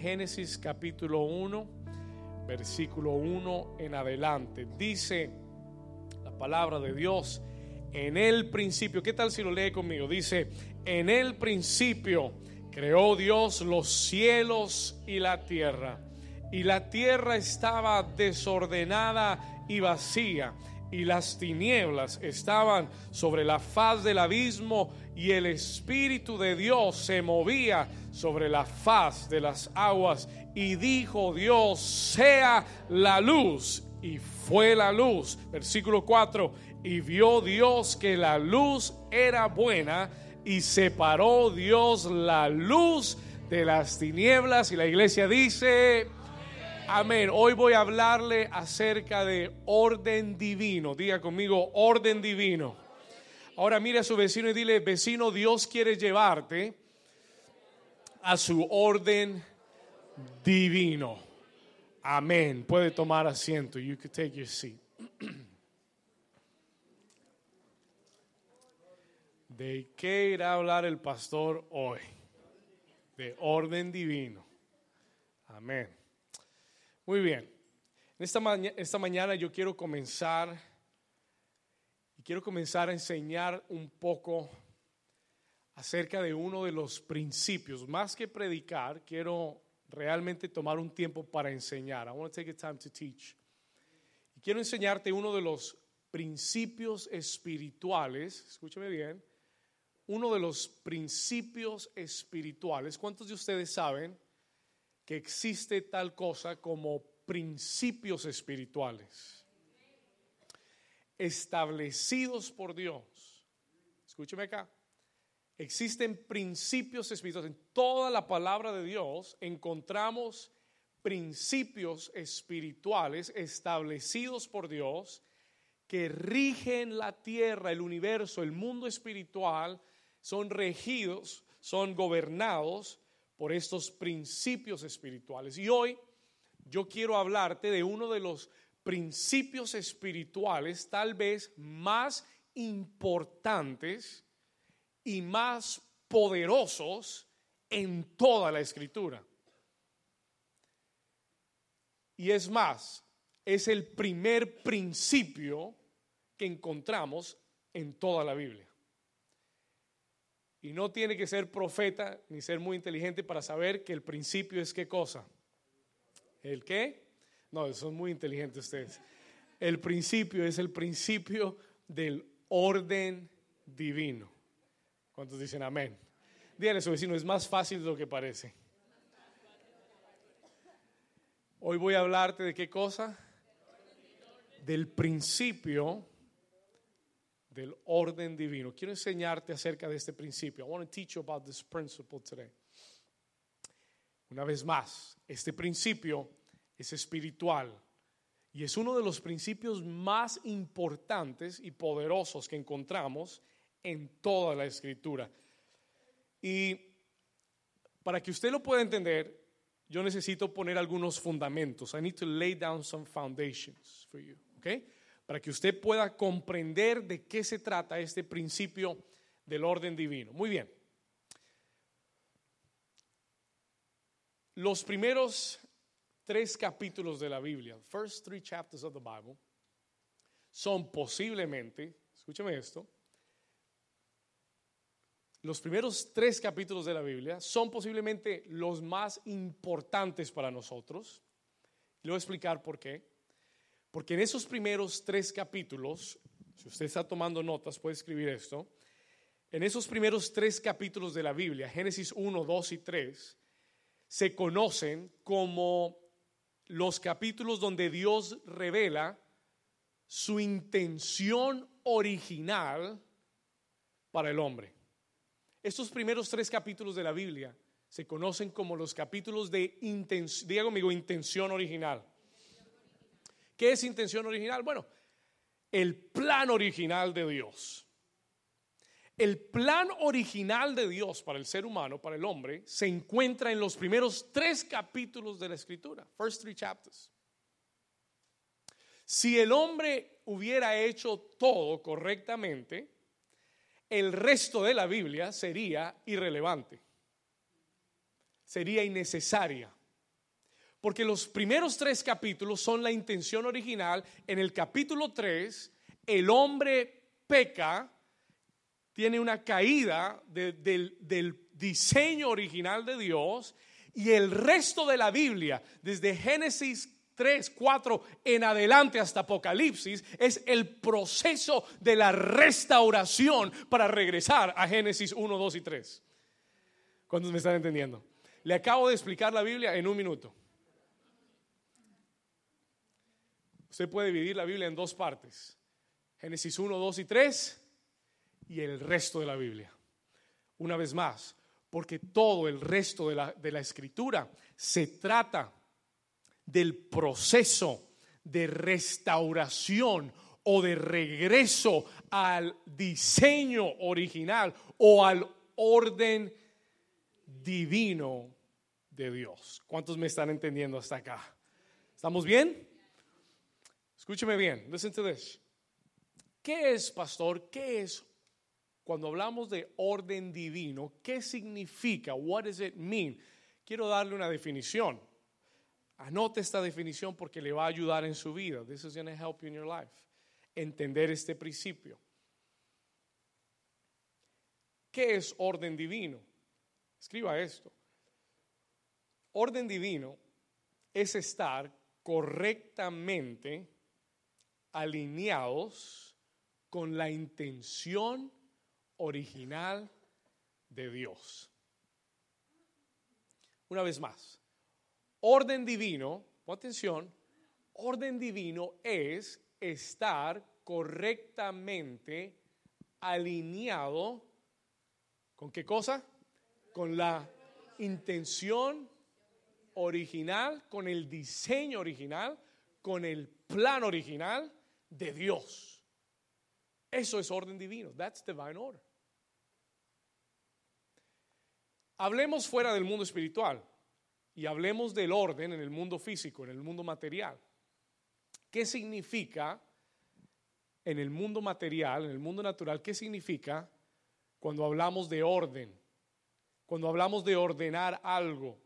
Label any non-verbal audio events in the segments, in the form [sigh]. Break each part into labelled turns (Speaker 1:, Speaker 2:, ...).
Speaker 1: Génesis capítulo 1, versículo 1 en adelante. Dice la palabra de Dios, en el principio, ¿qué tal si lo lee conmigo? Dice, en el principio creó Dios los cielos y la tierra. Y la tierra estaba desordenada y vacía, y las tinieblas estaban sobre la faz del abismo, y el Espíritu de Dios se movía sobre la faz de las aguas. Y dijo Dios, sea la luz. Y fue la luz. Versículo 4. Y vio Dios que la luz era buena y separó Dios la luz de las tinieblas. Y la iglesia dice, amén. Hoy voy a hablarle acerca de orden divino. Diga conmigo, orden divino. Ahora mire a su vecino y dile, vecino, Dios quiere llevarte a su orden divino. Amén. Puede tomar asiento. You can take your seat. [clears throat] ¿De qué irá a hablar el pastor hoy? De orden divino. Amén. Muy bien. Esta, esta mañana yo quiero comenzar y quiero comenzar a enseñar un poco acerca de uno de los principios. Más que predicar, quiero realmente tomar un tiempo para enseñar. I want to take a time to teach. Y quiero enseñarte uno de los principios espirituales, escúchame bien, uno de los principios espirituales. ¿Cuántos de ustedes saben que existe tal cosa como principios espirituales? Establecidos por Dios. Escúcheme acá. Existen principios espirituales. En toda la palabra de Dios encontramos principios espirituales establecidos por Dios que rigen la tierra, el universo, el mundo espiritual son regidos, son gobernados por estos principios espirituales. Y hoy yo quiero hablarte de uno de los principios espirituales tal vez más importantes y más poderosos en toda la escritura. Y es más, es el primer principio que encontramos en toda la Biblia. Y no tiene que ser profeta ni ser muy inteligente para saber que el principio es qué cosa. ¿El qué? No, son muy inteligentes ustedes. El principio es el principio del orden divino. ¿Cuántos dicen amén? Díganle a su vecino, es más fácil de lo que parece. Hoy voy a hablarte de qué cosa? Del principio del orden divino. Quiero enseñarte acerca de este principio. I want to teach you about this principle today. Una vez más, este principio es espiritual y es uno de los principios más importantes y poderosos que encontramos en toda la escritura. Y para que usted lo pueda entender, yo necesito poner algunos fundamentos. I need to lay down some foundations for you, okay? para que usted pueda comprender de qué se trata este principio del orden divino. Muy bien. Los primeros tres capítulos de la Biblia, first three chapters of the Bible, son posiblemente, escúcheme esto, los primeros tres capítulos de la Biblia son posiblemente los más importantes para nosotros. Le voy a explicar por qué. Porque en esos primeros tres capítulos, si usted está tomando notas, puede escribir esto. En esos primeros tres capítulos de la Biblia, Génesis 1, 2 y 3, se conocen como los capítulos donde Dios revela su intención original para el hombre. Estos primeros tres capítulos de la Biblia se conocen como los capítulos de intención, intención original. ¿Qué es intención original? Bueno, el plan original de Dios. El plan original de Dios para el ser humano, para el hombre, se encuentra en los primeros tres capítulos de la escritura, first three chapters. Si el hombre hubiera hecho todo correctamente, el resto de la Biblia sería irrelevante, sería innecesaria. Porque los primeros tres capítulos son la intención original. En el capítulo 3, el hombre peca, tiene una caída del, del diseño original de Dios y el resto de la Biblia, desde Génesis 3, 4 en adelante hasta Apocalipsis, es el proceso de la restauración para regresar a Génesis 1, 2 y 3. ¿Cuántos me están entendiendo? Le acabo de explicar la Biblia en un minuto. Usted puede dividir la Biblia en dos partes. Génesis 1, 2 y 3 y el resto de la Biblia. Una vez más, porque todo el resto de la, de la escritura se trata del proceso de restauración o de regreso al diseño original o al orden divino de Dios. ¿Cuántos me están entendiendo hasta acá? ¿Estamos bien? Escúcheme bien. Listen to this. ¿Qué es, pastor? ¿Qué es cuando hablamos de orden divino, ¿qué significa? What does it mean? Quiero darle una definición. Anote esta definición porque le va a ayudar en su vida. This is going to help you in your life. Entender este principio. ¿Qué es orden divino? Escriba esto. Orden divino es estar correctamente alineados con la intención original de Dios. Una vez más, orden divino, atención, orden divino es estar correctamente alineado con qué cosa? Con la intención original, con el diseño original, con el plan original de Dios. Eso es orden divino. That's divine order. Hablemos fuera del mundo espiritual y hablemos del orden en el mundo físico, en el mundo material. ¿Qué significa en el mundo material, en el mundo natural, qué significa cuando hablamos de orden? Cuando hablamos de ordenar algo,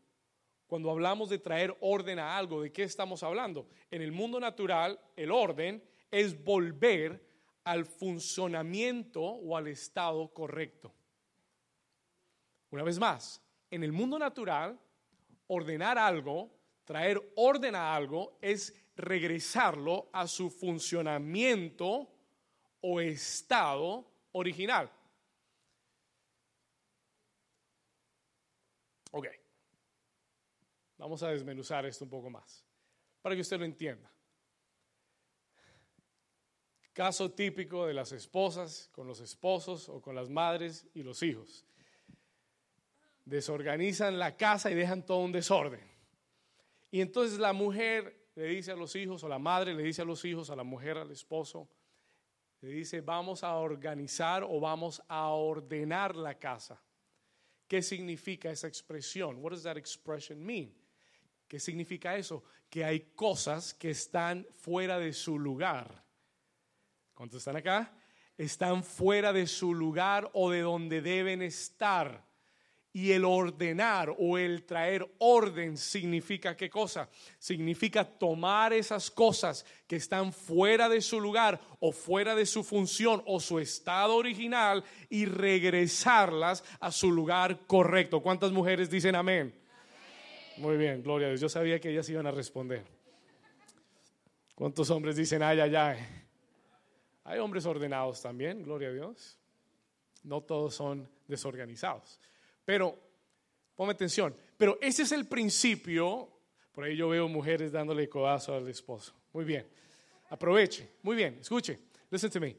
Speaker 1: cuando hablamos de traer orden a algo, ¿de qué estamos hablando? En el mundo natural, el orden es volver al funcionamiento o al estado correcto. Una vez más, en el mundo natural, ordenar algo, traer orden a algo, es regresarlo a su funcionamiento o estado original. Ok, vamos a desmenuzar esto un poco más, para que usted lo entienda. Caso típico de las esposas con los esposos o con las madres y los hijos desorganizan la casa y dejan todo un desorden. Y entonces la mujer le dice a los hijos, o la madre le dice a los hijos, a la mujer, al esposo, le dice, vamos a organizar o vamos a ordenar la casa. ¿Qué significa esa expresión? What does that expression mean? ¿Qué significa eso? Que hay cosas que están fuera de su lugar. ¿Cuántos están acá? Están fuera de su lugar o de donde deben estar. Y el ordenar o el traer orden significa qué cosa? Significa tomar esas cosas que están fuera de su lugar o fuera de su función o su estado original y regresarlas a su lugar correcto. ¿Cuántas mujeres dicen amén? Muy bien, gloria a Dios. Yo sabía que ellas iban a responder. ¿Cuántos hombres dicen ay, ay, ay? Hay hombres ordenados también, gloria a Dios. No todos son desorganizados. Pero, ponme atención, pero ese es el principio. Por ahí yo veo mujeres dándole codazo al esposo. Muy bien. Aproveche. Muy bien. Escuche. Listen to me.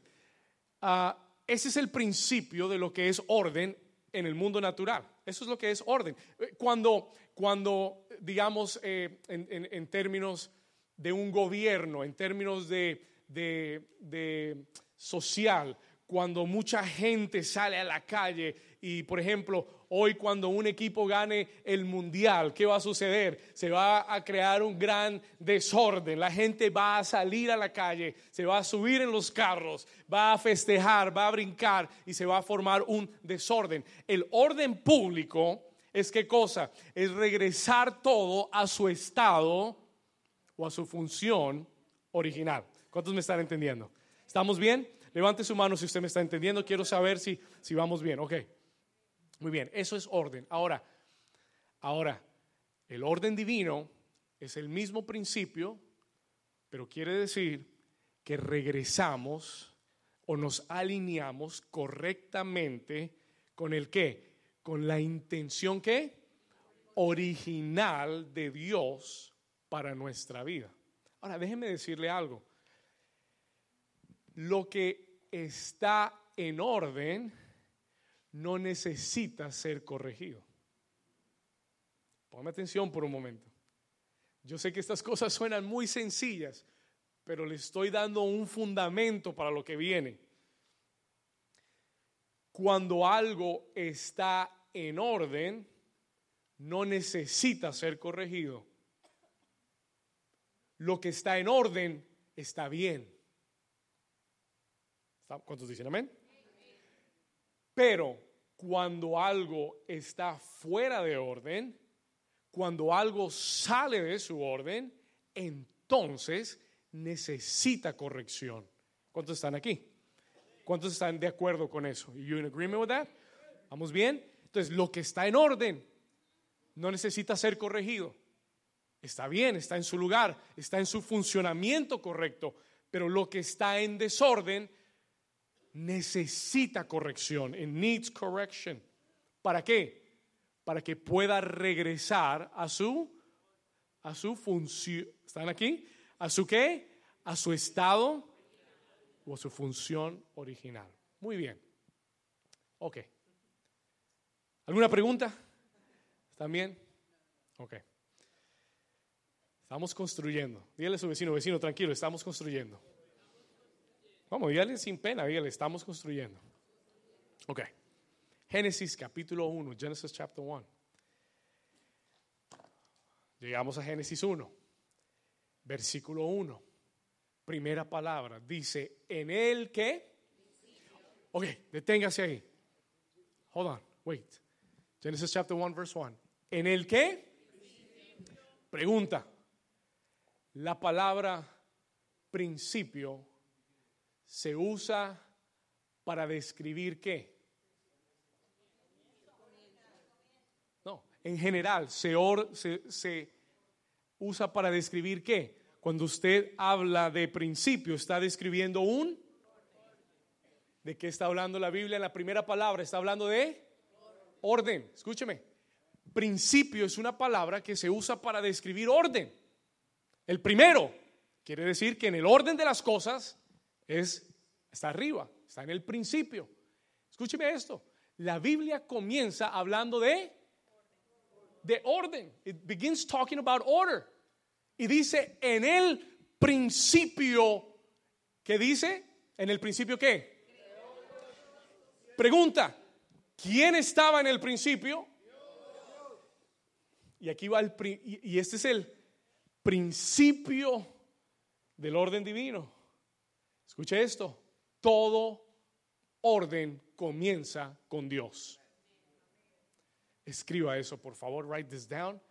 Speaker 1: Ah, ese es el principio de lo que es orden en el mundo natural. Eso es lo que es orden. Eh, cuando, cuando digamos, eh, en, términos de un gobierno, en términos de, de social, cuando mucha gente sale a la calle y, por ejemplo, hoy cuando un equipo gane el mundial, ¿qué va a suceder? Se va a crear un gran desorden. La gente va a salir a la calle, se va a subir en los carros, va a festejar, va a brincar y se va a formar un desorden. El orden público es qué cosa? Es regresar todo a su estado o a su función original. ¿Cuántos me están entendiendo? ¿Estamos bien? Levante su mano si usted me está entendiendo. Quiero saber si, si vamos bien. Ok. Muy bien, eso es orden. Ahora, ahora, el orden divino es el mismo principio, pero quiere decir que regresamos o nos alineamos correctamente con el qué? Con la intención que original de Dios para nuestra vida. Ahora, déjeme decirle algo. Lo que está en orden no necesita ser corregido. Póngame atención por un momento. Yo sé que estas cosas suenan muy sencillas, pero le estoy dando un fundamento para lo que viene. Cuando algo está en orden, no necesita ser corregido. Lo que está en orden está bien. ¿Cuántos dicen amén? Pero cuando algo está fuera de orden, cuando algo sale de su orden, entonces necesita corrección. ¿Cuántos están aquí? ¿Cuántos están de acuerdo con eso? You in agreement with that? ¿Vamos bien? Entonces, lo que está en orden no necesita ser corregido. Está bien, está en su lugar, está en su funcionamiento correcto, pero lo que está en desorden necesita corrección. It needs correction. ¿Para qué? Para que pueda regresar a su a su función. ¿Están aquí? ¿A su qué? A su estado o a su función original. Muy bien. Ok. ¿Alguna pregunta? ¿También? Ok. Estamos construyendo. Dígale a su vecino, vecino, tranquilo, estamos construyendo. Vamos, dígale sin pena, dígale, estamos construyendo. Ok. Génesis capítulo 1, Genesis chapter 1. Llegamos a Génesis 1, versículo 1. Primera palabra. Dice, en el que... Ok, deténgase ahí. Hold on, wait. Genesis chapter 1, verse 1. ¿En el que? Pregunta. La palabra principio se usa para describir qué? No, en general se, se, usa para describir qué. Cuando usted habla de principio, está describiendo un... ¿De qué está hablando la Biblia en la primera palabra? Está hablando de orden. Escúcheme. Principio es una palabra que se usa para describir orden. El primero quiere decir que en el orden de las cosas es, está arriba, está en el principio. Escúcheme esto, la Biblia comienza hablando de, de orden. It begins talking about order. Y dice, en el principio, ¿qué dice? ¿En el principio qué? Pregunta, ¿quién estaba en el principio? Y aquí va el, y este es el principio del orden divino. Escuche esto, todo orden comienza con Dios. Escriba eso, por favor, write this down.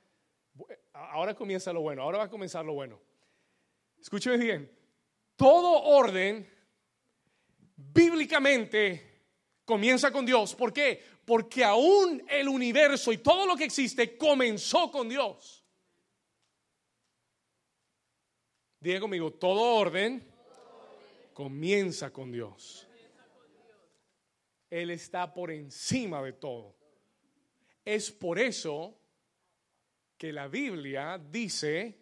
Speaker 1: Ahora comienza lo bueno, ahora va a comenzar lo bueno. Escúcheme bien, todo orden bíblicamente comienza con Dios. ¿Por qué? Porque aún el universo y todo lo que existe comenzó con Dios. Diga conmigo, todo orden comienza con Dios. Él está por encima de todo. Es por eso que la Biblia dice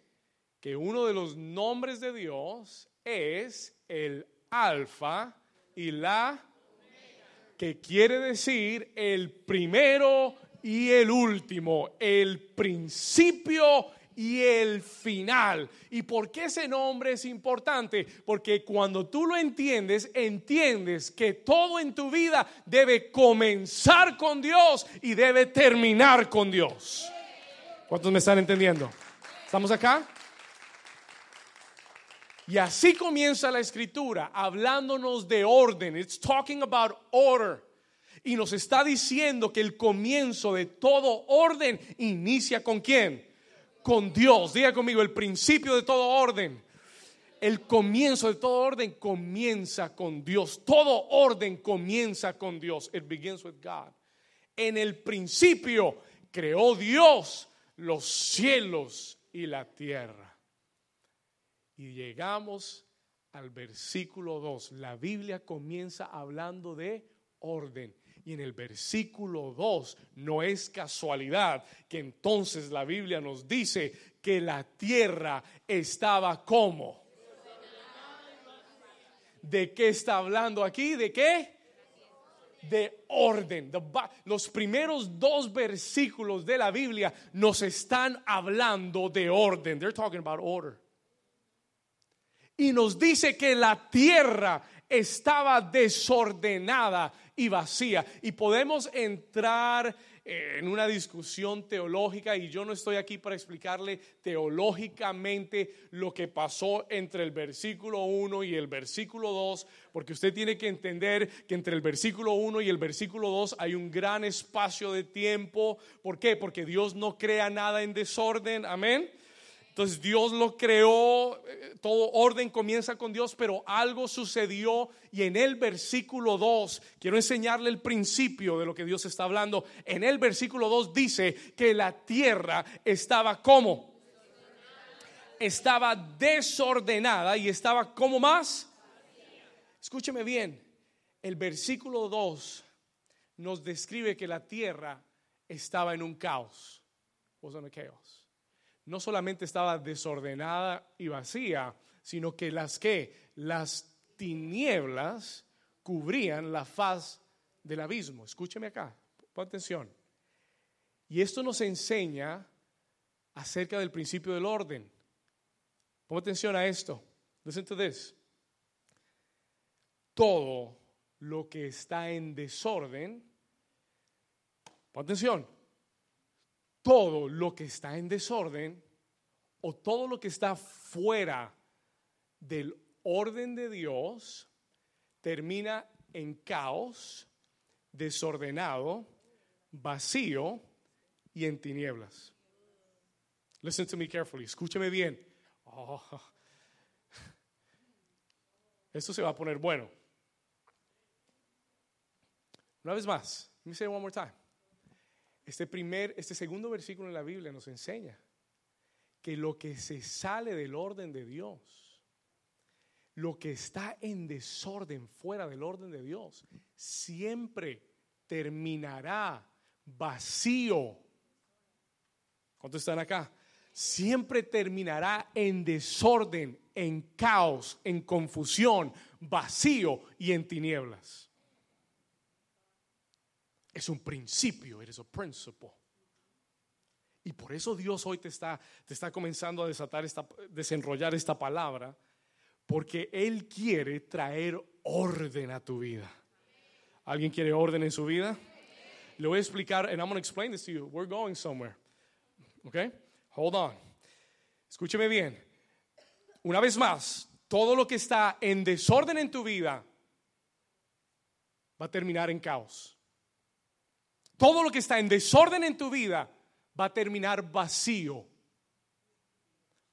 Speaker 1: que uno de los nombres de Dios es el alfa y la que quiere decir el primero y el último, el principio y el final. ¿Y por qué ese nombre es importante? Porque cuando tú lo entiendes, entiendes que todo en tu vida debe comenzar con Dios y debe terminar con Dios. ¿Cuántos me están entendiendo? ¿Estamos acá? Y así comienza la escritura, hablándonos de orden. It's talking about order. Y nos está diciendo que el comienzo de todo orden inicia con quién? Con Dios. Diga conmigo, el principio de todo orden. El comienzo de todo orden comienza con Dios. Todo orden comienza con Dios. It begins with God. En el principio creó Dios los cielos y la tierra. Y llegamos al versículo 2. La Biblia comienza hablando de orden. Y en el versículo 2 no es casualidad que entonces la Biblia nos dice que la tierra estaba como. ¿De qué está hablando aquí? ¿De qué? de orden. los primeros dos versículos de la Biblia nos están hablando de orden. They're talking about order. Y nos dice que la tierra estaba desordenada y vacía. Y podemos entrar eh, en una discusión teológica y yo no estoy aquí para explicarle teológicamente lo que pasó entre el versículo 1 y el versículo 2, porque usted tiene que entender que entre el versículo 1 y el versículo 2 hay un gran espacio de tiempo. ¿Por qué? Porque Dios no crea nada en desorden. Amén. Entonces Dios lo creó, eh, todo orden comienza con Dios, pero algo sucedió y en el versículo 2, quiero enseñarle el principio de lo que Dios está hablando. En el versículo 2 dice que la tierra estaba como? Estaba desordenada y estaba como más. Escúcheme bien, el versículo 2 nos describe que la tierra estaba en un caos. No solamente estaba desordenada y vacía, sino que las que las tinieblas cubrían la faz del abismo. Escúcheme acá, pon atención. Y esto nos enseña acerca del principio del orden. Pon atención a esto. Listen to this. Todo lo que está en desorden, pon atención, todo lo que está en desorden o todo lo que está fuera del orden de Dios termina en caos, desordenado, vacío y en tinieblas. Listen to me carefully, escúcheme bien. Oh. Esto se va a poner bueno. Una vez más, let me say it one more time. Este primer, este segundo versículo en la Biblia nos enseña que lo que se sale del orden de Dios, lo que está en desorden fuera del orden de Dios, siempre terminará vacío. ¿Cuántos están acá? Siempre terminará en desorden, en caos, en confusión, vacío y en tinieblas. Es un principio, eres un principio. Y por eso Dios hoy te está, te está comenzando a desatar esta, desenrollar esta palabra, porque Él quiere traer orden a tu vida. ¿Alguien quiere orden en su vida? Le voy a explicar, and I'm going to explain this to you. We're going somewhere. Okay? Hold on. Escúcheme bien. Una vez más, todo lo que está en desorden en tu vida va a terminar en caos. Todo lo que está en desorden en tu vida va a terminar vacío.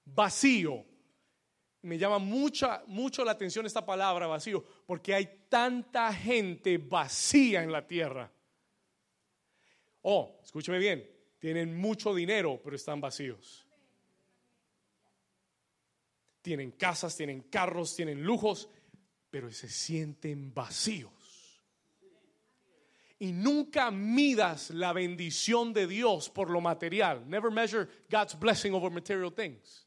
Speaker 1: Vacío. Me llama mucha, mucho la atención esta palabra vacío, porque hay tanta gente vacía en la tierra. Oh, escúcheme bien, tienen mucho dinero, pero están vacíos. Tienen casas, tienen carros, tienen lujos, pero se sienten vacíos y nunca midas la bendición de Dios por lo material. Never measure God's blessing over material things.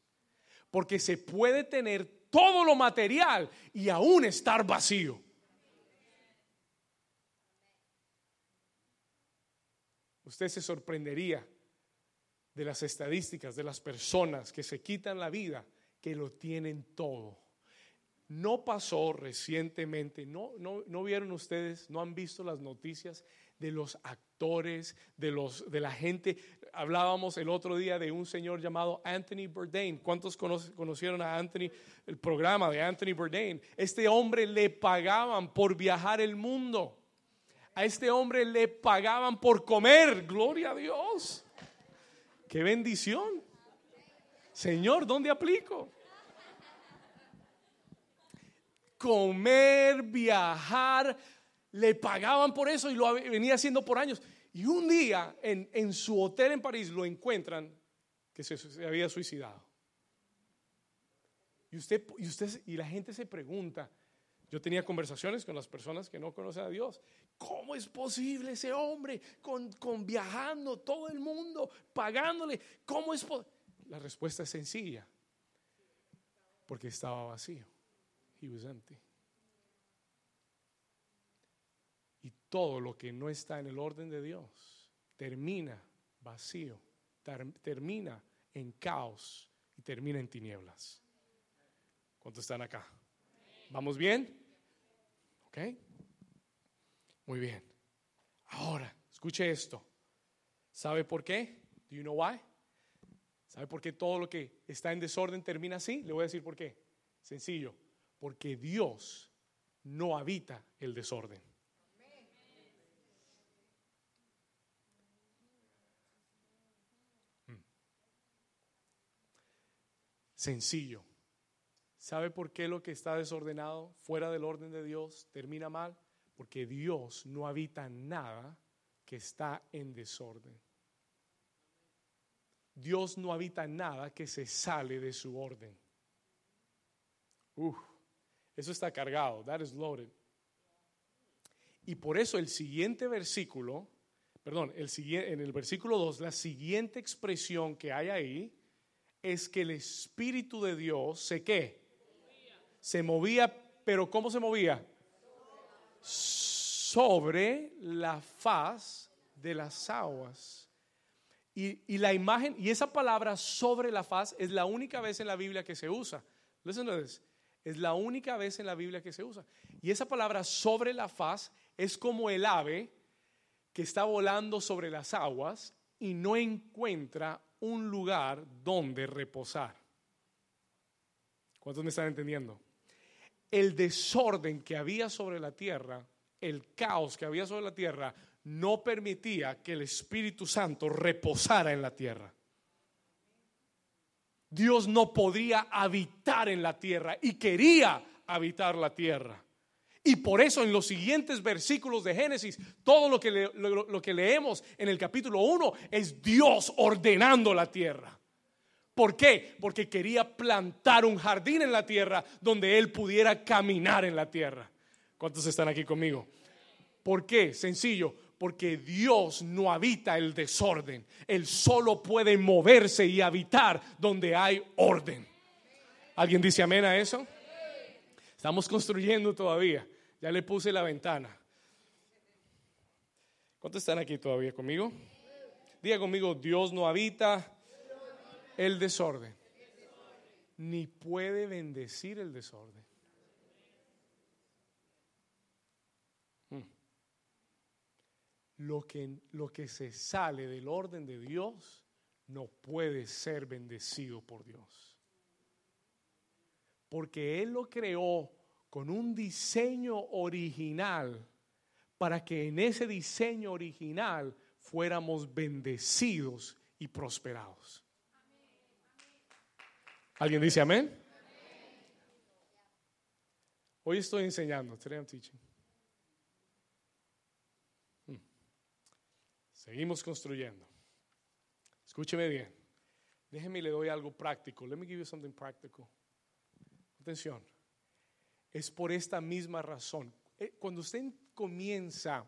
Speaker 1: Porque se puede tener todo lo material y aún estar vacío. Usted se sorprendería de las estadísticas de las personas que se quitan la vida, que lo tienen todo. No pasó recientemente, no, no, no vieron ustedes, no han visto las noticias de los actores, de, los, de la gente. Hablábamos el otro día de un señor llamado Anthony Bourdain. ¿Cuántos conocieron a Anthony, el programa de Anthony Bourdain? Este hombre le pagaban por viajar el mundo. A este hombre le pagaban por comer. Gloria a Dios. Qué bendición. Señor, ¿dónde aplico? Comer, viajar, le pagaban por eso y lo venía haciendo por años. Y un día en, en su hotel en París lo encuentran que se, había suicidado. Y usted, y usted y la gente se pregunta, yo tenía conversaciones con las personas que no conocen a Dios. ¿Cómo es posible ese hombre con, con viajando todo el mundo, pagándole? ¿Cómo es La respuesta es sencilla. Porque estaba vacío. He was empty. Y todo lo que no está en el orden de Dios termina vacío, termina en caos y termina en tinieblas. ¿Cuántos están acá? ¿Vamos bien? ¿Ok? Muy bien. Ahora, escuche esto. ¿Sabe por qué? Do you know why? ¿Sabe por qué todo lo que está en desorden termina así? Le voy a decir por qué. Sencillo. Porque Dios no habita el desorden. Hmm. Sencillo. ¿Sabe por qué lo que está desordenado, fuera del orden de Dios, termina mal? Porque Dios no habita nada que está en desorden. Dios no habita nada que se sale de su orden. Uf, eso está cargado. That is loaded. Y por eso el siguiente versículo, perdón, el, en el versículo 2, la siguiente expresión que hay ahí es que el Espíritu de Dios se qué? se movía, pero ¿cómo se movía? Sobre la faz de las aguas. Y, la imagen, y esa palabra sobre la faz es la única vez en la Biblia que se usa. Listen to this. Es la única vez en la Biblia que se usa. Y esa palabra sobre la faz es como el ave que está volando sobre las aguas y no encuentra un lugar donde reposar. ¿Cuántos me están entendiendo? el desorden que había sobre la tierra, el caos que había sobre la tierra, no permitía que el Espíritu Santo reposara en la tierra. Dios no podía habitar en la tierra y quería habitar la tierra. Y por eso en los siguientes versículos de Génesis, todo lo que, lo que leemos en el capítulo 1 es Dios ordenando la tierra. ¿Por qué? Porque quería plantar un jardín en la tierra donde él pudiera caminar en la tierra. ¿Cuántos están aquí conmigo? ¿Por qué? Sencillo, porque Dios no habita el desorden. Él solo puede moverse y habitar donde hay orden. ¿Alguien dice amén a eso? Estamos construyendo todavía. Ya le puse la ventana. ¿Cuántos están aquí todavía conmigo? Diga conmigo, Dios no habita el desorden, ni puede bendecir el desorden. Lo que, lo que se sale del orden de Dios no puede ser bendecido por Dios. Porque Él lo creó con un diseño original para que en ese diseño original fuéramos bendecidos y prosperados. ¿Alguien dice amén? Hoy estoy enseñando. Today I'm teaching. Seguimos construyendo. Escúcheme bien. Déjeme le doy algo práctico. Let me give you something practical. Atención. Es por esta misma razón. Eh, cuando usted comienza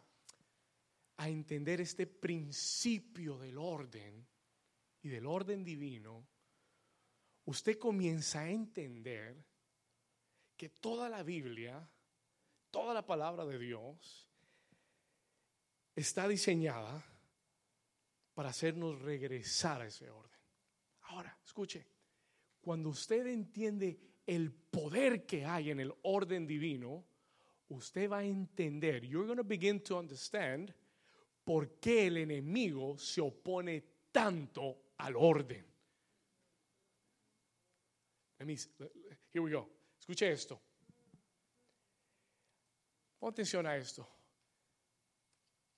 Speaker 1: a entender este principio del orden y del orden divino, usted comienza a entender que toda la Biblia, toda la palabra de Dios, está diseñada para hacernos regresar a ese orden. Ahora, escuche, cuando usted entiende el poder que hay en el orden divino, usted va a entender, you're going to begin to understand por qué el enemigo se opone tanto al orden. Here we go. Escuche esto. Pon atención a esto.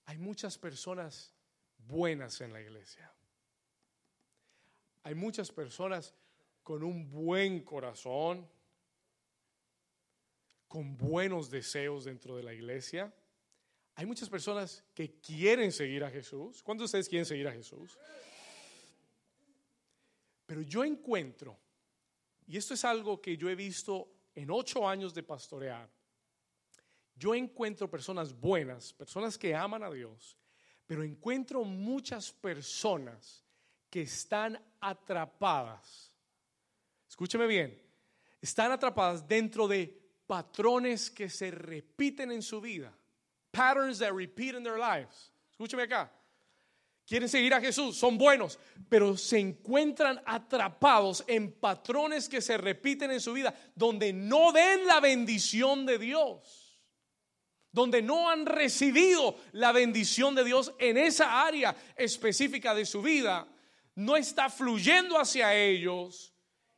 Speaker 1: Hay muchas personas buenas en la iglesia. Hay muchas personas con un buen corazón, con buenos deseos dentro de la iglesia. Hay muchas personas que quieren seguir a Jesús. ¿Cuántos de ustedes quieren seguir a Jesús? Pero yo encuentro, y esto es algo que yo he visto en ocho años de pastorear, yo encuentro personas buenas, personas que aman a Dios, pero encuentro muchas personas que están atrapadas. Escúcheme bien, están atrapadas dentro de patrones que se repiten en su vida. Patterns that repeat in their lives. Escúcheme acá. Quieren seguir a Jesús, son buenos, pero se encuentran atrapados en patrones que se repiten en su vida, donde no ven la bendición de Dios, donde no han recibido la bendición de Dios en esa área específica de su vida, no está fluyendo hacia ellos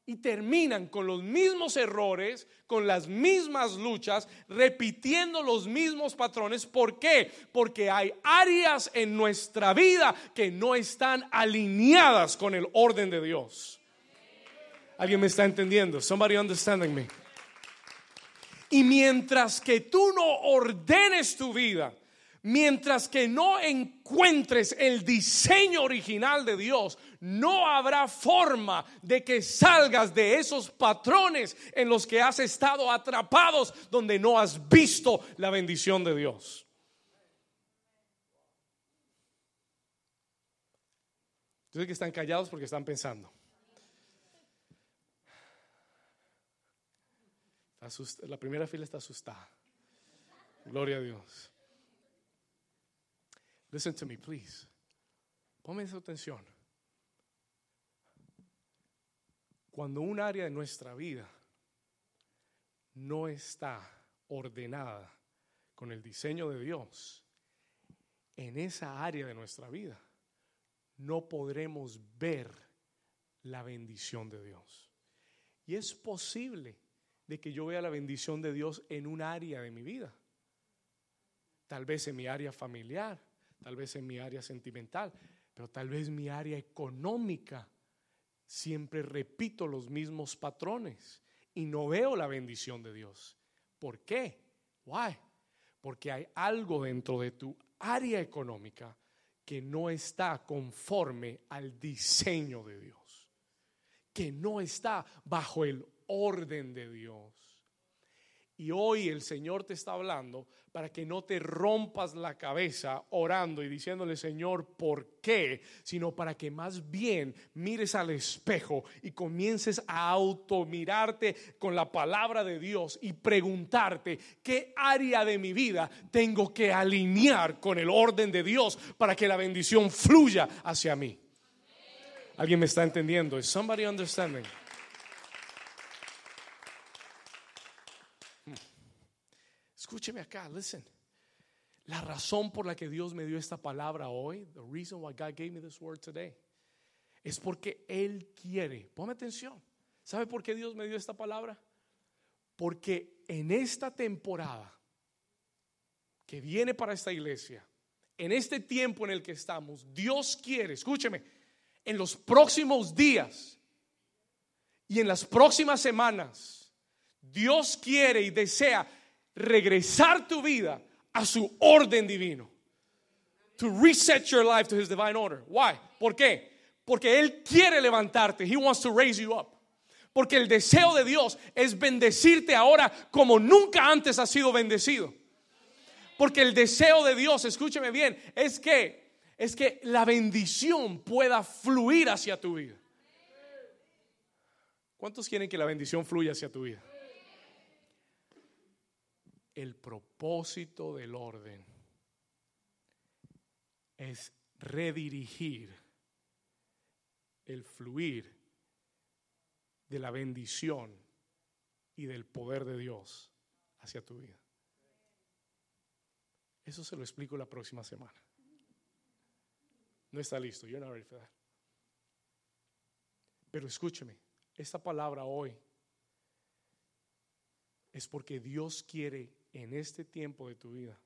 Speaker 1: y terminan con los mismos errores, con las mismas luchas, repitiendo los mismos patrones. ¿Por qué? Porque hay áreas en nuestra vida que no están alineadas con el orden de Dios. ¿Alguien me está entendiendo? Somebody understanding me. Y mientras que tú no ordenes tu vida, mientras que no encuentres el diseño original de Dios, no habrá forma de que salgas de esos patrones en los que has estado atrapados donde no has visto la bendición de Dios. Yo que están callados porque están pensando. La primera fila está asustada. Gloria a Dios. Listen to me, please. Ponme atención. Cuando un área de nuestra vida no está ordenada con el diseño de Dios, en esa área de nuestra vida no podremos ver la bendición de Dios. Y es posible de que yo vea la bendición de Dios en un área de mi vida. Tal vez en mi área familiar, tal vez en mi área sentimental, pero tal vez mi área económica siempre repito los mismos patrones y no veo la bendición de Dios. ¿Por qué? Why? Porque hay algo dentro de tu área económica que no está conforme al diseño de Dios, que no está bajo el orden de Dios. Y hoy el Señor te está hablando para que no te rompas la cabeza orando y diciéndole, Señor, ¿por qué? Sino para que más bien mires al espejo y comiences a automirarte con la palabra de Dios y preguntarte qué área de mi vida tengo que alinear con el orden de Dios para que la bendición fluya hacia mí. ¿Alguien me está entendiendo? ¿Es somebody understanding? Escúcheme acá, listen. La razón por la que Dios me dio esta palabra hoy, the reason why God gave me this word today, es porque Él quiere, ponme atención, ¿sabe por qué Dios me dio esta palabra? Porque en esta temporada que viene para esta iglesia, en este tiempo en el que estamos, Dios quiere, escúcheme, en los próximos días y en las próximas semanas, Dios quiere y desea regresar tu vida a su orden divino. To reset your life to his divine order. Why? ¿Por qué? Porque él quiere levantarte. He wants to raise you up. Porque el deseo de Dios es bendecirte ahora como nunca antes has sido bendecido. Porque el deseo de Dios, escúcheme bien, es que es que la bendición pueda fluir hacia tu vida. ¿Cuántos quieren que la bendición fluya hacia tu vida? El propósito del orden es redirigir el fluir de la bendición y del poder de Dios hacia tu vida. Eso se lo explico la próxima semana. No está listo, yo no Pero escúcheme, esta palabra hoy es porque Dios quiere en este tiempo de tu vida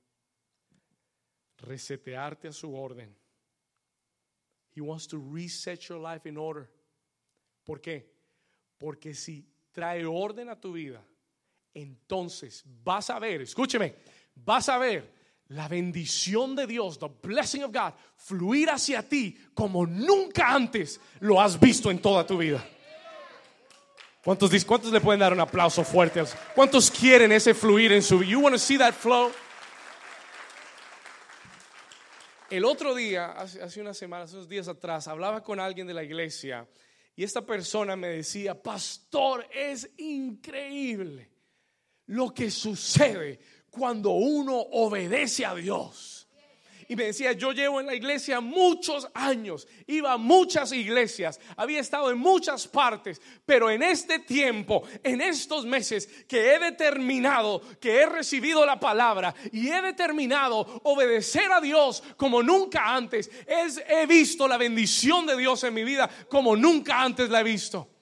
Speaker 1: resetearte a su orden. He wants to reset your life in order. ¿Por qué? Porque si trae orden a tu vida, entonces vas a ver, escúcheme, vas a ver la bendición de Dios, the blessing of God, fluir hacia ti como nunca antes lo has visto en toda tu vida. ¿Cuántos, ¿Cuántos le pueden dar un aplauso fuerte? ¿Cuántos quieren ese fluir en su vida? You want to see that flow? El otro día, hace, hace unas semanas, unos días atrás, hablaba con alguien de la iglesia y esta persona me decía, pastor, es increíble lo que sucede cuando uno obedece a Dios y me decía, yo llevo en la iglesia muchos años, iba a muchas iglesias, había estado en muchas partes, pero en este tiempo, en estos meses que he determinado, que he recibido la palabra y he determinado obedecer a Dios como nunca antes, es, he visto la bendición de Dios en mi vida como nunca antes la he visto.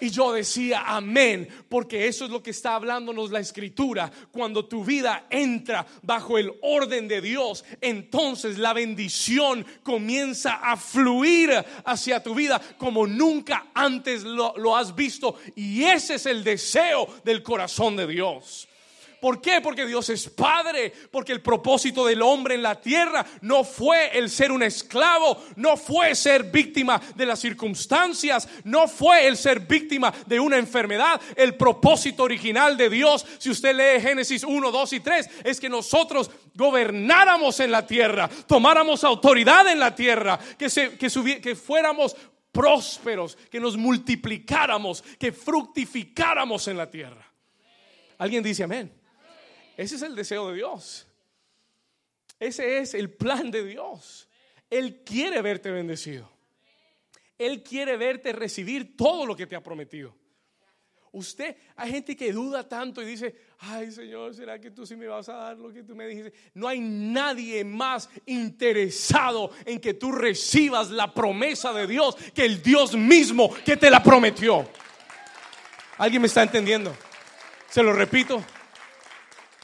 Speaker 1: Y yo decía, amén, porque eso es lo que está hablándonos la escritura. Cuando tu vida entra bajo el orden de Dios, entonces la bendición comienza a fluir hacia tu vida como nunca antes lo, lo has visto. Y ese es el deseo del corazón de Dios. ¿Por qué? Porque Dios es Padre, porque el propósito del hombre en la tierra no fue el ser un esclavo, no fue ser víctima de las circunstancias, no fue el ser víctima de una enfermedad. El propósito original de Dios, si usted lee Génesis 1, 2 y 3, es que nosotros gobernáramos en la tierra, tomáramos autoridad en la tierra, que, se, que, que fuéramos prósperos, que nos multiplicáramos, que fructificáramos en la tierra. ¿Alguien dice amén? Ese es el deseo de Dios. Ese es el plan de Dios. Él quiere verte bendecido. Él quiere verte recibir todo lo que te ha prometido. Usted, hay gente que duda tanto y dice, ay Señor, ¿será que tú sí me vas a dar lo que tú me dijiste? No hay nadie más interesado en que tú recibas la promesa de Dios que el Dios mismo que te la prometió. ¿Alguien me está entendiendo? Se lo repito.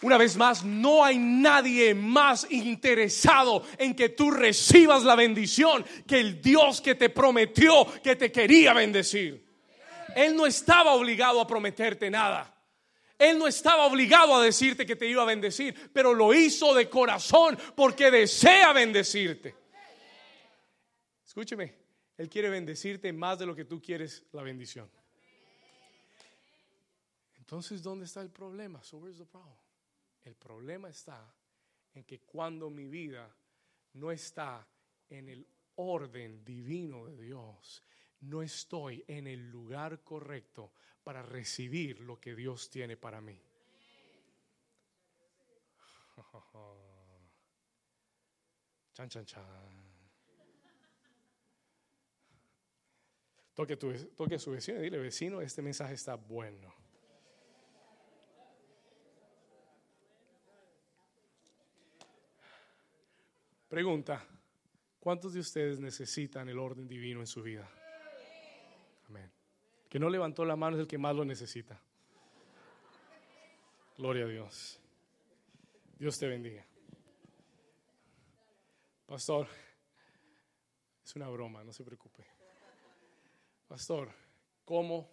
Speaker 1: Una vez más, no hay nadie más interesado en que tú recibas la bendición que el Dios que te prometió que te quería bendecir. Él no estaba obligado a prometerte nada. Él no estaba obligado a decirte que te iba a bendecir, pero lo hizo de corazón porque desea bendecirte. Escúcheme, Él quiere bendecirte más de lo que tú quieres la bendición. Entonces, ¿dónde está el problema? So where's the problem? El problema está en que cuando mi vida no está en el orden divino de Dios, no estoy en el lugar correcto para recibir lo que Dios tiene para mí. [laughs] Chan, chan, chan. Toque, tu, toque a su vecino y dile, vecino, este mensaje está bueno. Pregunta, ¿cuántos de ustedes necesitan el orden divino en su vida? Amén. Que no levantó la mano es el que más lo necesita. Gloria a Dios. Dios te bendiga. Pastor, es una broma, no se preocupe. Pastor, ¿cómo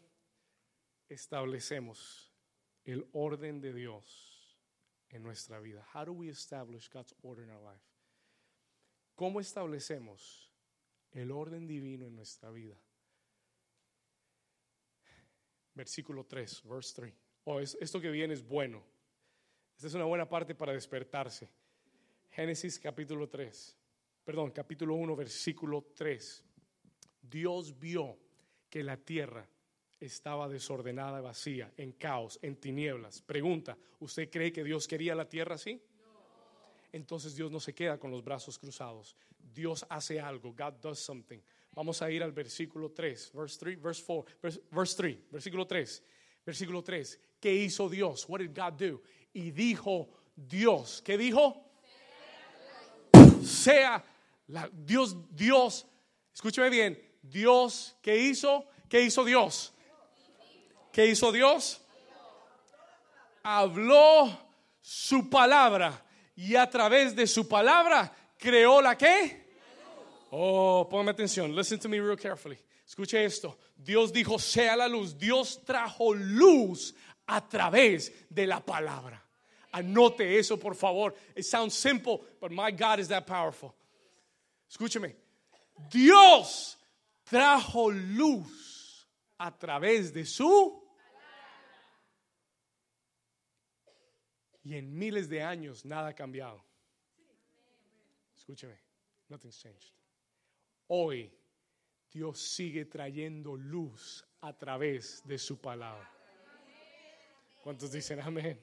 Speaker 1: establecemos el orden de Dios en nuestra vida? How do we establish God's order in our life? ¿Cómo establecemos el orden divino en nuestra vida? Versículo 3, verse 3. Oh, esto que viene es bueno. Esta es una buena parte para despertarse. Génesis capítulo 3. Perdón, capítulo 1, versículo 3. Dios vio que la tierra estaba desordenada, vacía, en caos, en tinieblas. Pregunta, ¿usted cree que Dios quería la tierra así? Entonces Dios no se queda con los brazos cruzados. Dios hace algo. God does something. Vamos a ir al versículo 3, verse 3, verse 4, verse, 3, versículo 3. Versículo 3. ¿Qué hizo Dios? What did God do? Y dijo Dios, ¿qué dijo? Sea la, Dios, Dios, escúcheme bien, Dios, ¿qué hizo? ¿Qué hizo Dios? ¿Qué hizo Dios? Habló su palabra y a través de su palabra creó la qué? Oh, póngame atención. Listen to me real carefully. Escuche esto. Dios dijo, sea la luz. Dios trajo luz a través de la palabra. Anote eso, por favor. It sounds simple, but my God is that powerful. Escúcheme. Dios trajo luz a través de su y en miles de años nada ha cambiado. Escúcheme, nothing's changed. Hoy Dios sigue trayendo luz a través de su palabra. ¿Cuántos dicen amén?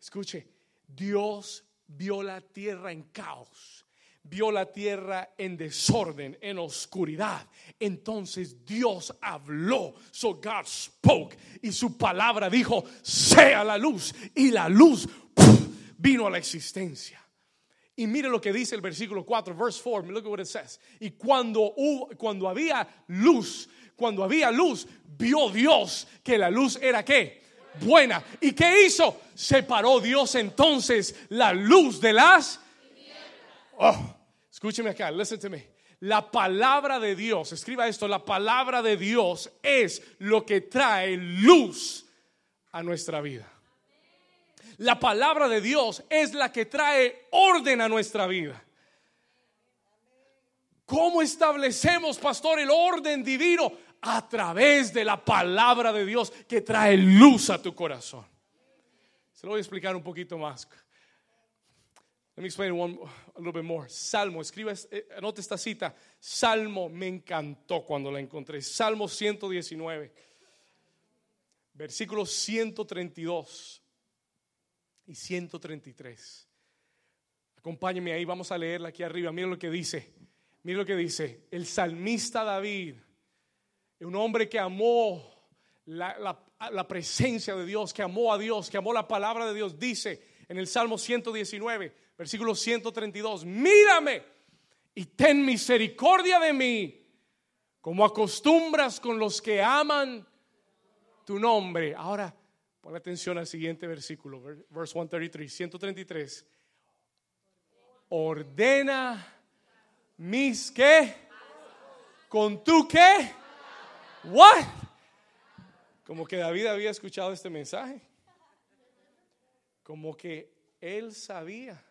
Speaker 1: Escuche, Dios vio la tierra en caos, vio la tierra en desorden, en oscuridad. Entonces Dios habló, so God spoke, y su palabra dijo, sea la luz, y la luz vino a la existencia. Y mire lo que dice el versículo 4, verse 4, look at what it says. Y cuando, hubo, cuando había luz, cuando había luz, vio Dios que la luz era qué? Buena. ¿Y qué hizo? Separó Dios entonces la luz de las... Oh, escúcheme acá, listen to me. La palabra de Dios, escriba esto, la palabra de Dios es lo que trae luz a nuestra vida. La palabra de Dios es la que trae orden a nuestra vida. ¿Cómo establecemos, pastor, el orden divino? A través de la palabra de Dios que trae luz a tu corazón. Se lo voy a explicar un poquito más. Let me explain one, a little bit more. Salmo, escriba, eh, anote esta cita. Salmo me encantó cuando la encontré. Salmo 119, versículo 132 y 133. Acompáñeme ahí, vamos a leerla aquí arriba. Mira lo que dice. Mira lo que dice. El salmista David, un hombre que amó la, la, presencia de Dios, que amó a Dios, que amó la palabra de Dios, dice en el Salmo 119, versículo 132, mírame y ten misericordia de mí, como acostumbras con los que aman tu nombre. Ahora, Pon atención al siguiente versículo, verse 133, 133. Ordena mis qué? ¿Con tu qué? What? Como que David había escuchado este mensaje. Como que él sabía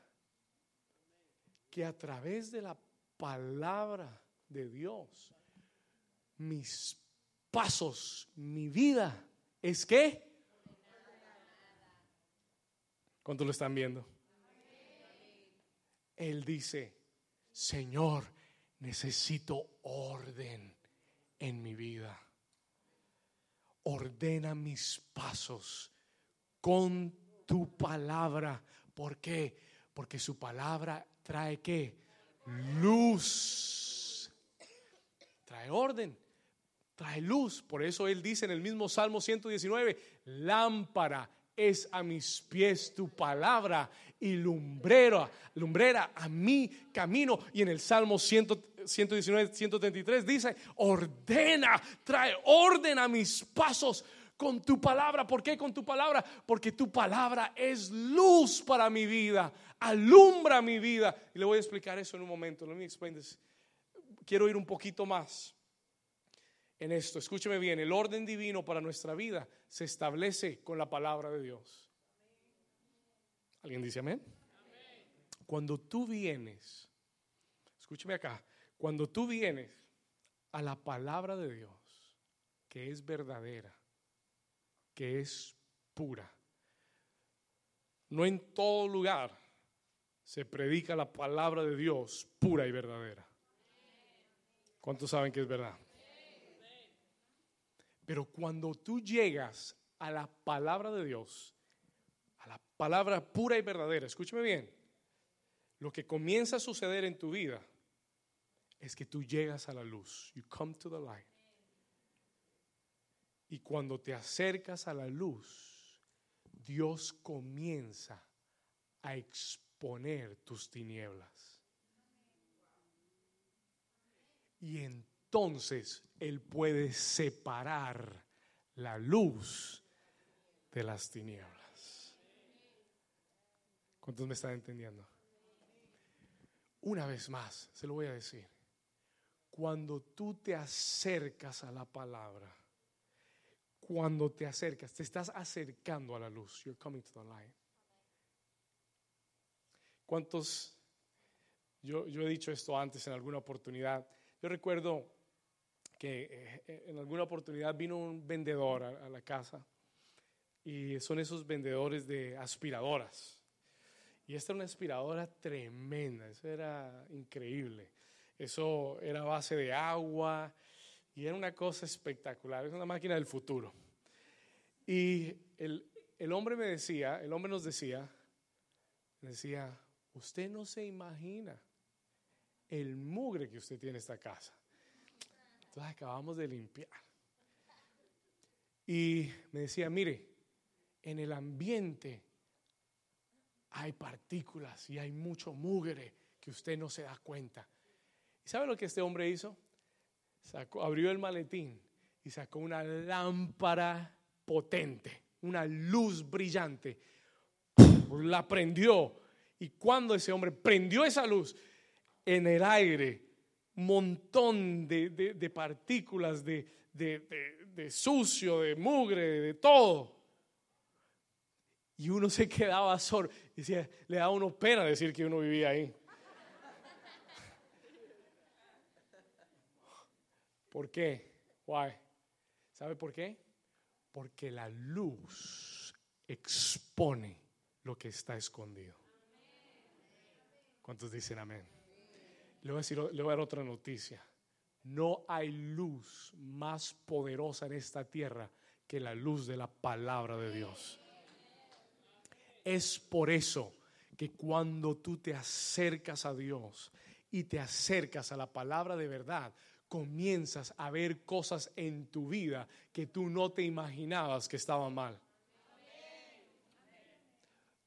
Speaker 1: que a través de la palabra de Dios, mis pasos, mi vida, es que ¿Cuántos lo están viendo? Él dice, Señor, necesito orden en mi vida. Ordena mis pasos con tu palabra. ¿Por qué? Porque su palabra trae qué? Luz. Trae orden. Trae luz. Por eso él dice en el mismo Salmo 119, lámpara es a mis pies tu palabra y lumbrera, lumbrera a mi camino. Y en el Salmo 119, 133 dice, ordena, trae orden a mis pasos con tu palabra. ¿Por qué con tu palabra? Porque tu palabra es luz para mi vida, alumbra mi vida. Y le voy a explicar eso en un momento. Me explain. Quiero ir un poquito más en esto. Escúcheme bien, el orden divino para nuestra vida se establece con la palabra de Dios. ¿Alguien dice amén? Cuando tú vienes, escúcheme acá, cuando tú vienes a la palabra de Dios, que es verdadera, que es pura, no en todo lugar se predica la palabra de Dios pura y verdadera. ¿Cuántos saben que es verdad? Pero cuando tú llegas a la palabra de Dios, a la palabra pura y verdadera, escúchame bien, lo que comienza a suceder en tu vida es que tú llegas a la luz. You come to the light. Y cuando te acercas a la luz, Dios comienza a exponer tus tinieblas. Y entonces Él puede separar la luz de las tinieblas. ¿Cuántos me están entendiendo? Una vez más, se lo voy a decir. Cuando tú te acercas a la palabra, cuando te acercas, te estás acercando a la luz. You're coming to the light. ¿Cuántos? Yo, yo he dicho esto antes en alguna oportunidad. Yo recuerdo que eh, en alguna oportunidad vino un vendedor a, la casa y son esos vendedores de aspiradoras. Y esta era una aspiradora tremenda, eso era increíble. Eso era base de agua y era una cosa espectacular, es una máquina del futuro. Y el, el hombre me decía, el hombre nos decía, decía, usted no se imagina el mugre que usted tiene en esta casa. Entonces acabamos de limpiar. Y me decía, mire, en el ambiente hay partículas y hay mucho mugre que usted no se da cuenta. ¿Y sabe lo que este hombre hizo? Abrió el maletín y sacó una lámpara potente, una luz brillante. La prendió. Y cuando ese hombre prendió esa luz, en el aire, montón de, partículas, de, de, sucio, de mugre, de todo. Y uno se quedaba solo. Decía, le daba uno pena decir que uno vivía ahí. ¿Por qué? Why? ¿Sabe por qué? Porque la luz expone lo que está escondido. ¿Cuántos dicen amén? Le voy a decir, voy a dar otra noticia. No hay luz más poderosa en esta tierra que la luz de la palabra de Dios. Es por eso que cuando tú te acercas a Dios y te acercas a la palabra de verdad, comienzas a ver cosas en tu vida que tú no te imaginabas que estaban mal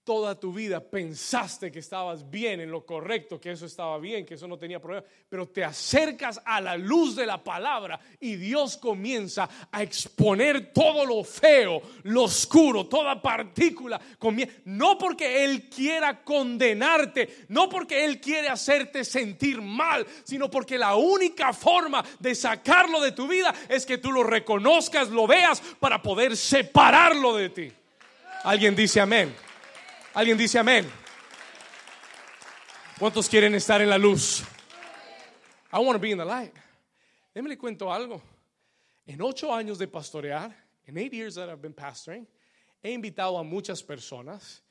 Speaker 1: toda tu vida pensaste que estabas bien, en lo correcto, que eso estaba bien, que eso no tenía problema, pero te acercas a la luz de la palabra y Dios comienza a exponer todo lo feo, lo oscuro, toda partícula, no porque Él quiera condenarte, no porque Él quiere hacerte sentir mal, sino porque la única forma de sacarlo de tu vida es que tú lo reconozcas, lo veas para poder separarlo de ti. Alguien dice amén. Alguien dice amén. ¿Cuántos quieren estar en la luz? I want to be in the light. Déjame le cuento algo. En ocho años de pastorear, en eight years that I've been pastoring, he invitado a muchas personas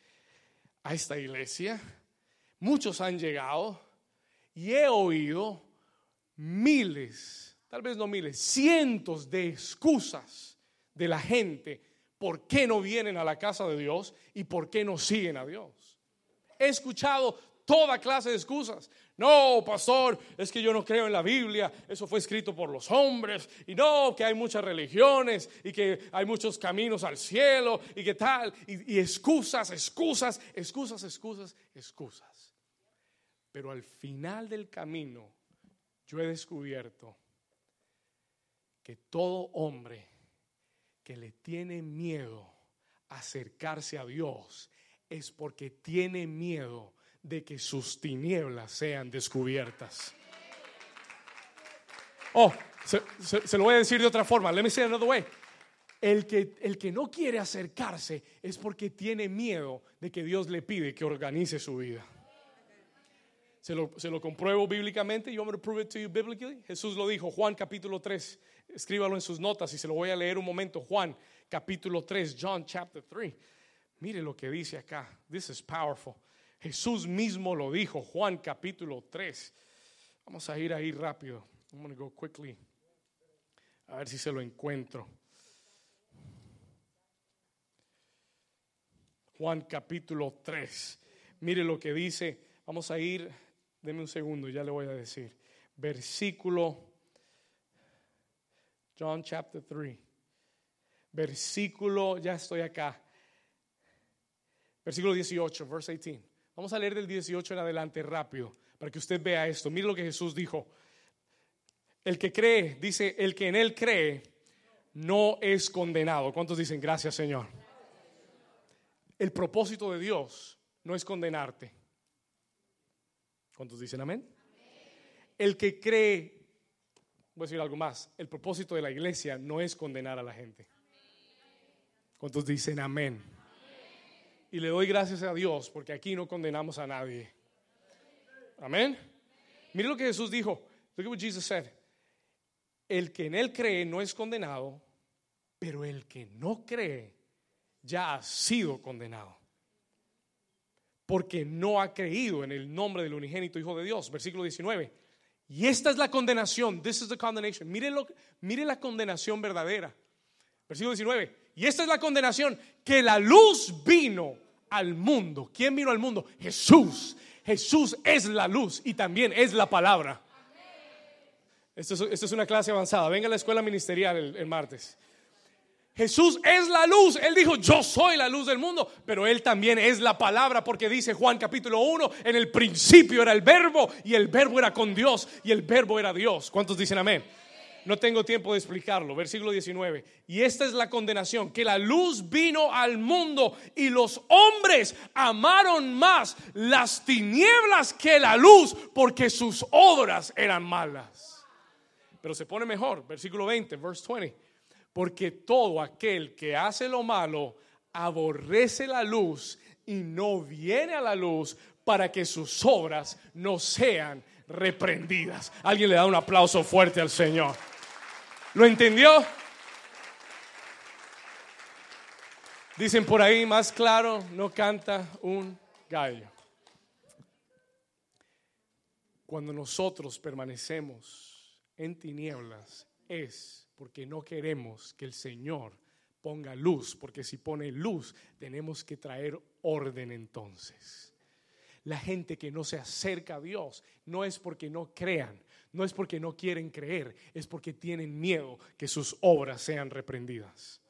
Speaker 1: a esta iglesia. Muchos han llegado y he oído miles, tal vez no miles, cientos de excusas de la gente por qué no vienen a la casa de Dios y por qué no siguen a Dios. He escuchado toda clase de excusas. No, pastor, es que yo no creo en la Biblia, eso fue escrito por los hombres, y no, que hay muchas religiones y que hay muchos caminos al cielo y que tal, y, excusas, excusas, excusas, excusas, excusas. Pero al final del camino yo he descubierto que todo hombre que le tiene miedo acercarse a Dios es porque tiene miedo de que sus tinieblas sean descubiertas. Oh, se, lo voy a decir de otra forma. Let me say another way. El que, el que no quiere acercarse es porque tiene miedo de que Dios le pide que organice su vida. Se lo, se lo compruebo bíblicamente. You want me to prove it to you biblically? Jesús lo dijo, Juan capítulo 3, Escríbalo en sus notas y se lo voy a leer un momento. Juan capítulo 3, John chapter 3. Mire lo que dice acá. This is powerful. Jesús mismo lo dijo, Juan capítulo 3. Vamos a ir ahí rápido. I'm going to go quickly. A ver si se lo encuentro. Juan capítulo 3. Mire lo que dice. Vamos a ir, deme un segundo, ya le voy a decir. Versículo John chapter 3. Versículo, ya estoy acá. Versículo 18, verse 18. Vamos a leer del 18 en adelante rápido para que usted vea esto. Mire lo que Jesús dijo. El que cree, dice, el que en él cree, no es condenado. ¿Cuántos dicen gracias, Señor? El propósito de Dios no es condenarte. ¿Cuántos dicen amén? El que cree, voy a decir algo más, el propósito de la iglesia no es condenar a la gente. ¿Cuántos dicen amén? Y le doy gracias a Dios porque aquí no condenamos a nadie. Amén. Mire lo que Jesús dijo. Look at what Jesus said. El que en él cree no es condenado, pero el que no cree ya ha sido condenado. Porque no ha creído en el nombre del unigénito Hijo de Dios. Versículo 19. Y esta es la condenación. This is the condemnation. Mire, lo, mire la condenación verdadera. Versículo 19. Y esta es la condenación. Que la luz vino al mundo. ¿Quién vino al mundo? Jesús. Jesús es la luz y también es la palabra. Esto es, una clase avanzada. Venga a la escuela ministerial el martes. Jesús es la luz. Él dijo, yo soy la luz del mundo, pero Él también es la palabra, porque dice Juan capítulo 1, en el principio era el verbo y el verbo era con Dios y el verbo era Dios. ¿Cuántos dicen amén? No tengo tiempo de explicarlo. Versículo 19. Y esta es la condenación, que la luz vino al mundo y los hombres amaron más las tinieblas que la luz porque sus obras eran malas. Pero se pone mejor. Versículo 20, verse 20 porque todo aquel que hace lo malo aborrece la luz y no viene a la luz para que sus obras no sean reprendidas. Alguien le da un aplauso fuerte al Señor. ¿Lo entendió? Dicen por ahí, más claro, no canta un gallo. Cuando nosotros permanecemos en tinieblas es porque no queremos que el Señor ponga luz, porque si pone luz tenemos que traer orden entonces. La gente que no se acerca a Dios no es porque no crean, no es porque no quieren creer, es porque tienen miedo que sus obras sean reprendidas.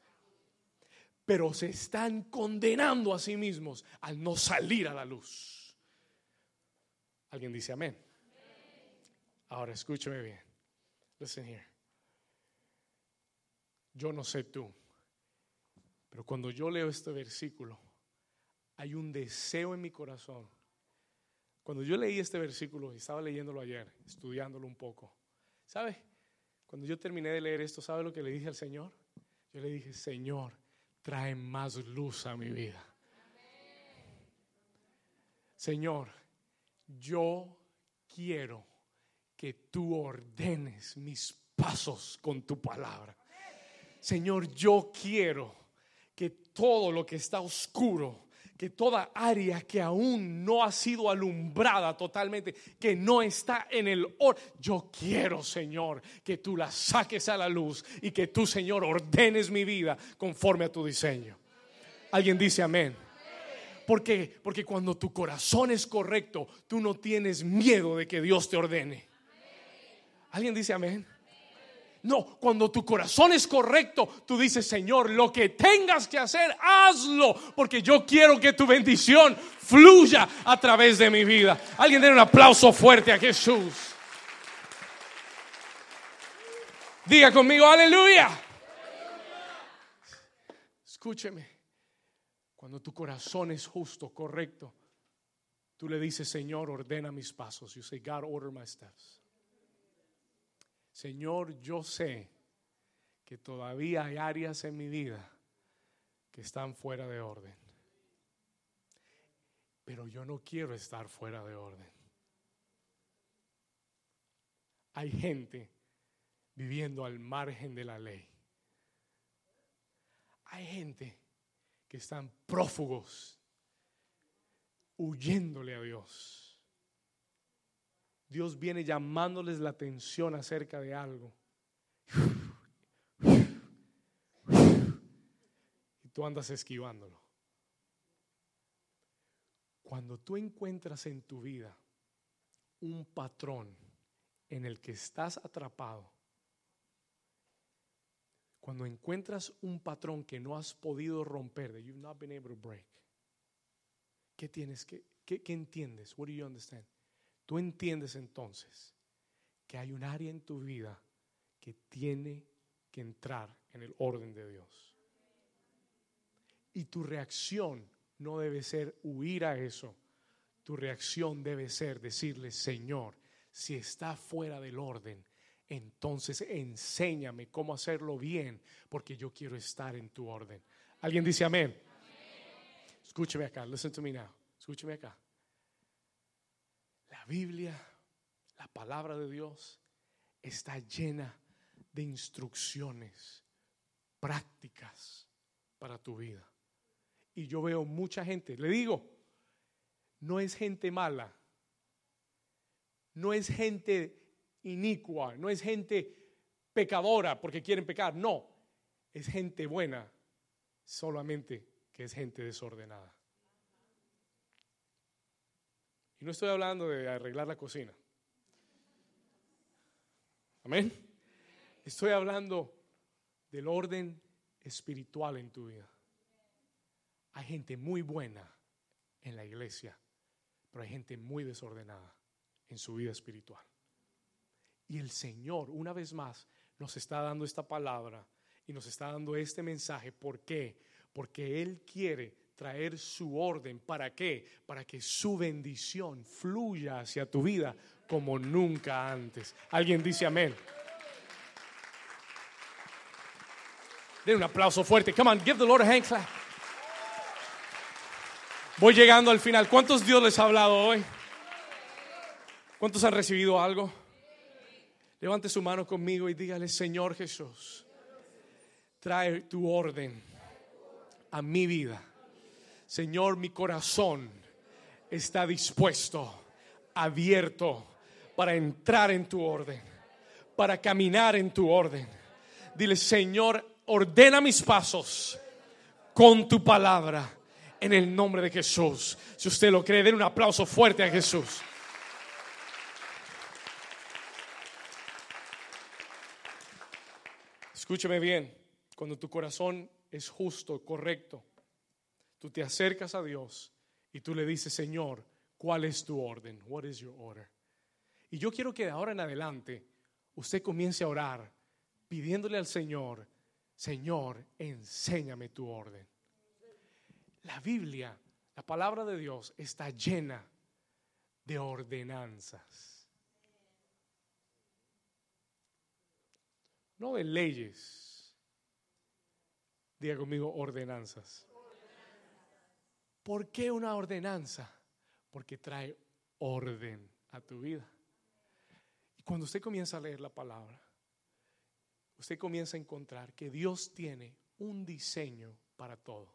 Speaker 1: Pero se están condenando a sí mismos al no salir a la luz. ¿Alguien dice amén? Ahora escúcheme bien. Listen here. Yo no sé tú, pero cuando yo leo este versículo, hay un deseo en mi corazón. Cuando yo leí este versículo y estaba leyéndolo ayer, estudiándolo un poco, ¿sabe? Cuando yo terminé de leer esto, ¿sabe lo que le dije al Señor? Yo le dije, Señor, trae más luz a mi vida. Señor, yo quiero que tú ordenes mis pasos con tu palabra. Señor, yo quiero que todo lo que está oscuro, que toda área que aún no ha sido alumbrada totalmente, que no está en el orden, yo quiero, Señor, que tú la saques a la luz y que tú, Señor, ordenes mi vida conforme a tu diseño. Alguien dice amén. ¿Por qué? Porque cuando tu corazón es correcto, tú no tienes miedo de que Dios te ordene. ¿Alguien dice amén? No, cuando tu corazón es correcto, tú dices, Señor, lo que tengas que hacer, hazlo, porque yo quiero que tu bendición fluya a través de mi vida. Alguien dé un aplauso fuerte a Jesús. Diga conmigo, aleluya. Escúcheme, cuando tu corazón es justo, correcto, tú le dices, Señor, ordena mis pasos. You say, God, order my steps. Señor, yo sé que todavía hay áreas en mi vida que están fuera de orden. Pero yo no quiero estar fuera de orden. Hay gente viviendo al margen de la ley. Hay gente que están prófugos, huyéndole a Dios. Dios viene llamándoles la atención acerca de algo. Y tú andas esquivándolo. Cuando tú encuentras en tu vida un patrón en el que estás atrapado, cuando encuentras un patrón que no has podido romper, that you've not been able to break, ¿qué tienes que, qué, qué entiendes? What do you understand? Tú entiendes entonces que hay un área en tu vida que tiene que entrar en el orden de Dios. Y tu reacción no debe ser huir a eso. Tu reacción debe ser decirle, Señor, si está fuera del orden, entonces enséñame cómo hacerlo bien, porque yo quiero estar en tu orden. ¿Alguien dice amén? Escúcheme acá, listen to me now. Escúcheme acá. Biblia, la palabra de Dios, está llena de instrucciones prácticas para tu vida. Y yo veo mucha gente, le digo, no es gente mala, no es gente inicua, no es gente pecadora porque quieren pecar, no, es gente buena, solamente que es gente desordenada. Y no estoy hablando de arreglar la cocina. Amén. Estoy hablando del orden espiritual en tu vida. Hay gente muy buena en la iglesia, pero hay gente muy desordenada en su vida espiritual. Y el Señor, una vez más, nos está dando esta palabra y nos está dando este mensaje. ¿Por qué? Porque Él quiere traer su orden. ¿Para qué? Para que su bendición fluya hacia tu vida como nunca antes. ¿Alguien dice amén? Den un aplauso fuerte. Come on, give the Lord a hand clap. Voy llegando al final. ¿Cuántos Dios les ha hablado hoy? ¿Cuántos han recibido algo? Levante su mano conmigo y dígale, Señor Jesús, trae tu orden a mi vida. Señor, mi corazón está dispuesto, abierto para entrar en tu orden, para caminar en tu orden. Dile, Señor, ordena mis pasos con tu palabra en el nombre de Jesús. Si usted lo cree, den un aplauso fuerte a Jesús. Escúcheme bien, cuando tu corazón es justo, correcto, tú te acercas a Dios y tú le dices, Señor, ¿cuál es tu orden? What is your order? Y yo quiero que de ahora en adelante usted comience a orar pidiéndole al Señor, Señor, enséñame tu orden. La Biblia, la palabra de Dios está llena de ordenanzas. no de leyes. Diga conmigo ordenanzas. ¿Por qué una ordenanza? Porque trae orden a tu vida. Y cuando usted comienza a leer la palabra, usted comienza a encontrar que Dios tiene un diseño para todo.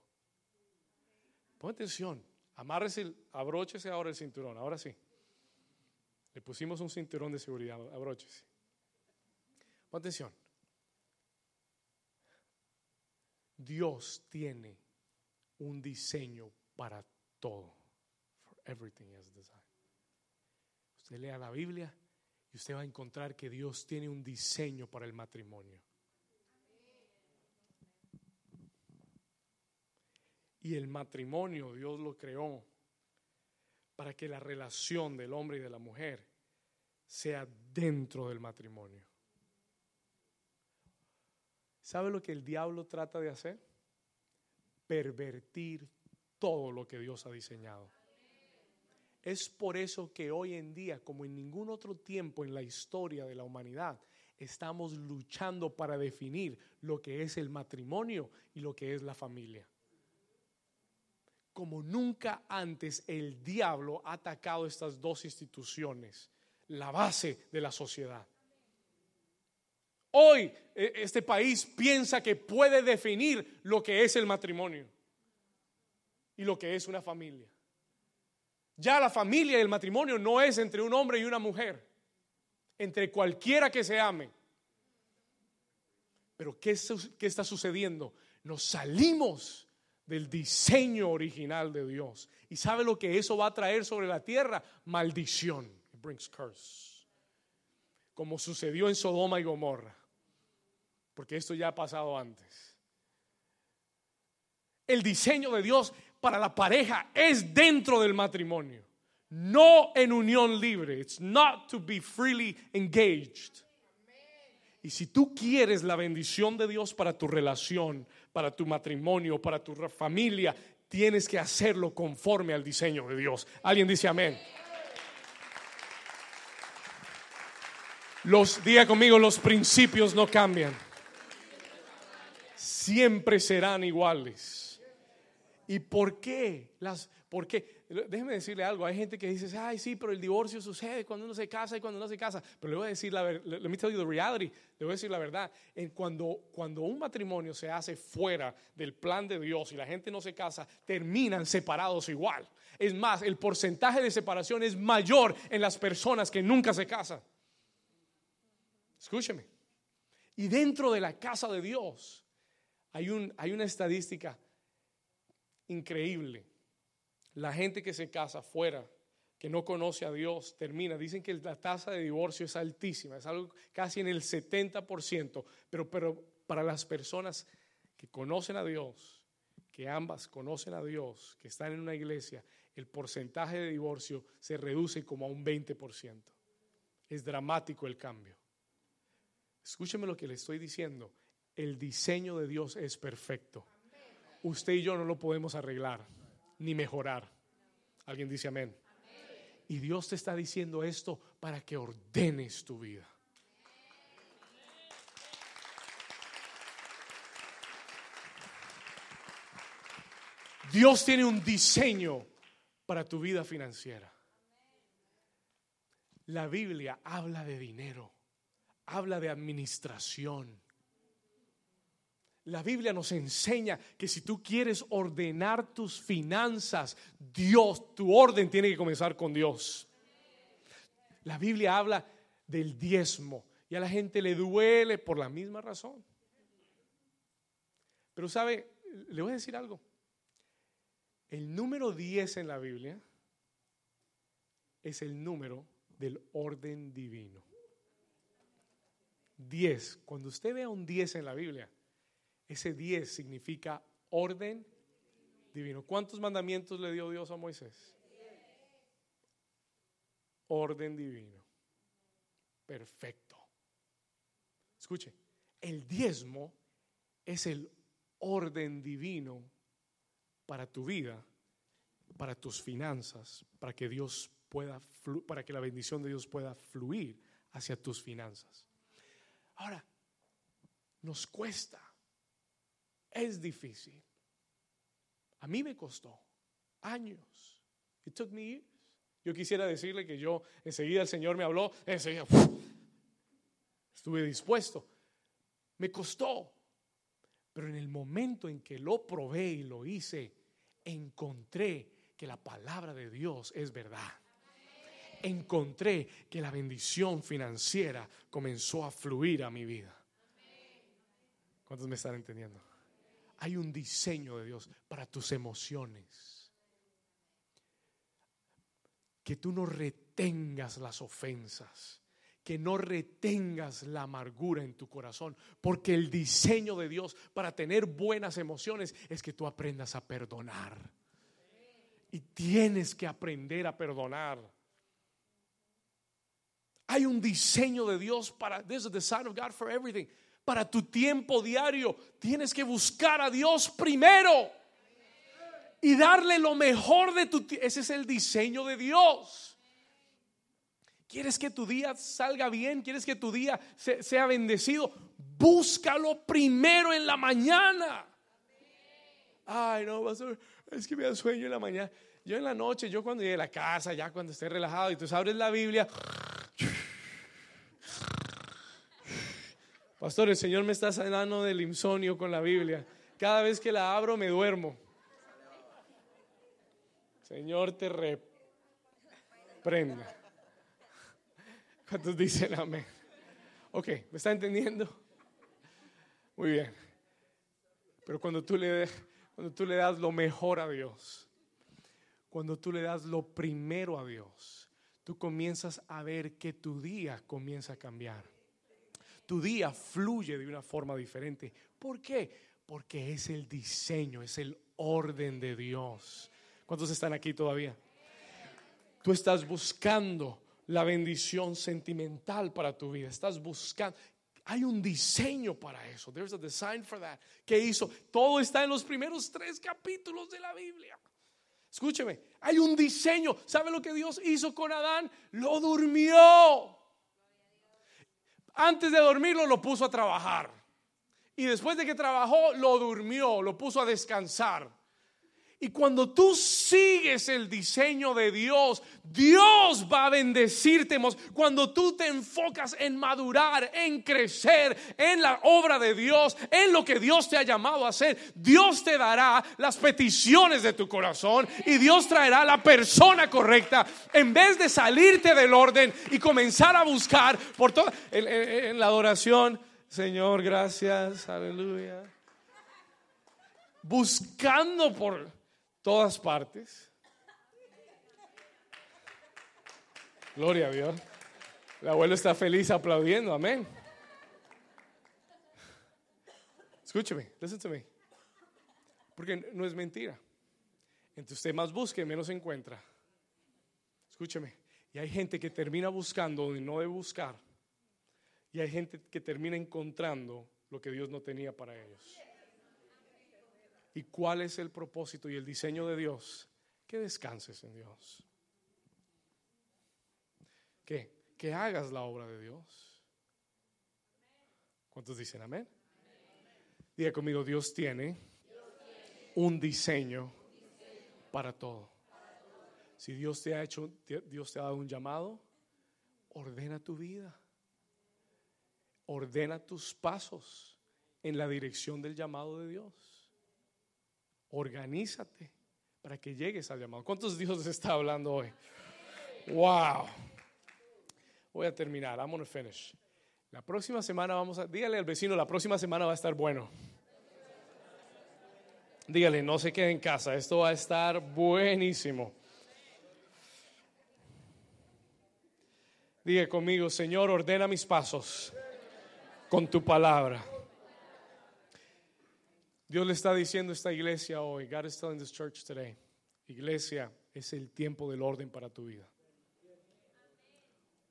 Speaker 1: Pon atención, amárrese, abróchese ahora el cinturón, ahora sí. Le pusimos un cinturón de seguridad, abróchese. Pon atención. Dios tiene un diseño para todo. For everything is design. Usted lea la Biblia y usted va a encontrar que Dios tiene un diseño para el matrimonio. Y el matrimonio Dios lo creó para que la relación del hombre y de la mujer sea dentro del matrimonio. ¿Sabe lo que el diablo trata de hacer? Pervertir todo lo que Dios ha diseñado. Es por eso que hoy en día, como en ningún otro tiempo en la historia de la humanidad, estamos luchando para definir lo que es el matrimonio y lo que es la familia. Como nunca antes el diablo ha atacado estas dos instituciones, la base de la sociedad. Hoy e, este país piensa que puede definir lo que es el matrimonio y lo que es una familia. Ya la familia y el matrimonio no es entre un hombre y una mujer, entre cualquiera que se ame. Pero ¿qué, qué está sucediendo? Nos salimos del diseño original de Dios. ¿Y sabe lo que eso va a traer sobre la tierra? Maldición. It brings curse. Como sucedió en Sodoma y Gomorra porque esto ya ha pasado antes. El diseño de Dios para la pareja es dentro del matrimonio, no en unión libre. It's not to be freely engaged. Y si tú quieres la bendición de Dios para tu relación, para tu matrimonio, para tu familia, tienes que hacerlo conforme al diseño de Dios. Alguien dice amén. Los, diga conmigo, los principios no cambian. Siempre serán iguales. ¿Y por qué? Las, ¿Por qué? Déjeme decirle algo. Hay gente que dice, ay, sí, pero el divorcio sucede cuando uno se casa y cuando no se casa. Pero le voy a decir la verdad. Let me tell you the reality. Le voy a decir la verdad. En cuando, cuando un matrimonio se hace fuera del plan de Dios y la gente no se casa, terminan separados igual. Es más, el porcentaje de separación es mayor en las personas que nunca se casan. Escúcheme. Y dentro de la casa de Dios hay, un, hay una estadística increíble. La gente que se casa fuera, que no conoce a Dios, termina. Dicen que la tasa de divorcio es altísima, es algo casi en el 70%, pero, pero para las personas que conocen a Dios, que ambas conocen a Dios, que están en una iglesia, el porcentaje de divorcio se reduce como a un 20%. Es dramático el cambio. Escúcheme lo que le estoy diciendo. El diseño de Dios es perfecto. Usted y yo no lo podemos arreglar ni mejorar. Alguien dice amén. Y Dios te está diciendo esto para que ordenes tu vida. Dios tiene un diseño para tu vida financiera. La Biblia habla de dinero habla de administración. La Biblia nos enseña que si tú quieres ordenar tus finanzas, Dios, tu orden tiene que comenzar con Dios. La Biblia habla del diezmo y a la gente le duele por la misma razón. Pero sabe, le voy a decir algo. El número 10 en la Biblia es el número del orden divino. 10. Cuando usted vea un 10 en la Biblia, ese 10 significa orden divino. ¿Cuántos mandamientos le dio Dios a Moisés? Orden divino. Perfecto. Escuche, el diezmo es el orden divino para tu vida, para tus finanzas, para que Dios pueda para que la bendición de Dios pueda fluir hacia tus finanzas. Ahora, nos cuesta, es difícil. A mí me costó años. It took me years. Yo quisiera decirle que yo enseguida el Señor me habló, enseguida estuve dispuesto. Me costó, pero en el momento en que lo probé y lo hice, encontré que la palabra de Dios es verdad encontré que la bendición financiera comenzó a fluir a mi vida. ¿Cuántos me están entendiendo? Hay un diseño de Dios para tus emociones. Que tú no retengas las ofensas, que no retengas la amargura en tu corazón, porque el diseño de Dios para tener buenas emociones es que tú aprendas a perdonar. Y tienes que aprender a perdonar. Hay un diseño de Dios para, there's a design of God for everything. Para tu tiempo diario, tienes que buscar a Dios primero y darle lo mejor de tu Ese es el diseño de Dios. ¿Quieres que tu día salga bien? ¿Quieres que tu día sea bendecido? Búscalo primero en la mañana. Ay, no, es que me da sueño en la mañana. Yo en la noche, yo cuando llegue a la casa, ya cuando esté relajado y tú abres la Biblia, Pastor, el Señor me está sanando del insomnio con la Biblia. Cada vez que la abro me duermo. Señor, te reprenda. ¿Cuántos dicen amén? Ok, ¿me está entendiendo? Muy bien. Pero cuando tú le, cuando tú le das lo mejor a Dios, cuando tú le das lo primero a Dios, tú comienzas a ver que tu día comienza a cambiar. Tu día fluye de una forma diferente. ¿Por qué? Porque es el diseño, es el orden de Dios. ¿Cuántos están aquí todavía? Tú estás buscando la bendición sentimental para tu vida. Estás buscando. Hay un diseño para eso. There's a design for that. ¿Qué hizo? Todo está en los primeros tres capítulos de la Biblia. Escúcheme, hay un diseño. ¿Sabe lo que Dios hizo con Adán? Lo durmió. Antes de dormirlo lo puso a trabajar. Y después de que trabajó, lo durmió, lo puso a descansar. Y cuando tú sigues el diseño de Dios, Dios va a bendecirte. Cuando tú te enfocas en madurar, en crecer, en la obra de Dios, en lo que Dios te ha llamado a hacer, Dios te dará las peticiones de tu corazón y Dios traerá la persona correcta en vez de salirte del orden y comenzar a buscar por todo en, en la adoración. Señor, gracias, aleluya. Buscando por todas partes. Gloria a Dios. El abuelo está feliz aplaudiendo, amén. Escúcheme, listen to me. Porque no es mentira. Entre usted más busque, menos encuentra. Escúcheme. Y hay gente que termina buscando donde no debe buscar. Y hay gente que termina encontrando lo que Dios no tenía para ellos. ¿Y cuál es el propósito y el diseño de Dios? Que descanses en Dios. ¿Qué? Que hagas la obra de Dios. ¿Cuántos dicen amén? Diga conmigo, Dios tiene un diseño para todo. Si Dios te ha hecho, Dios te ha dado un llamado, ordena tu vida. Ordena tus pasos en la dirección del llamado de Dios. Organízate para que llegues al llamado. ¿Cuántos Dios está hablando hoy? Wow. Voy a terminar. I'm gonna finish. La próxima semana vamos a. Dígale al vecino, la próxima semana va a estar bueno. Dígale, no se quede en casa. Esto va a estar buenísimo. Diga conmigo, Señor, ordena mis pasos con tu palabra. Dios le está diciendo a esta iglesia hoy, God is telling this church today, iglesia, es el tiempo del orden para tu vida.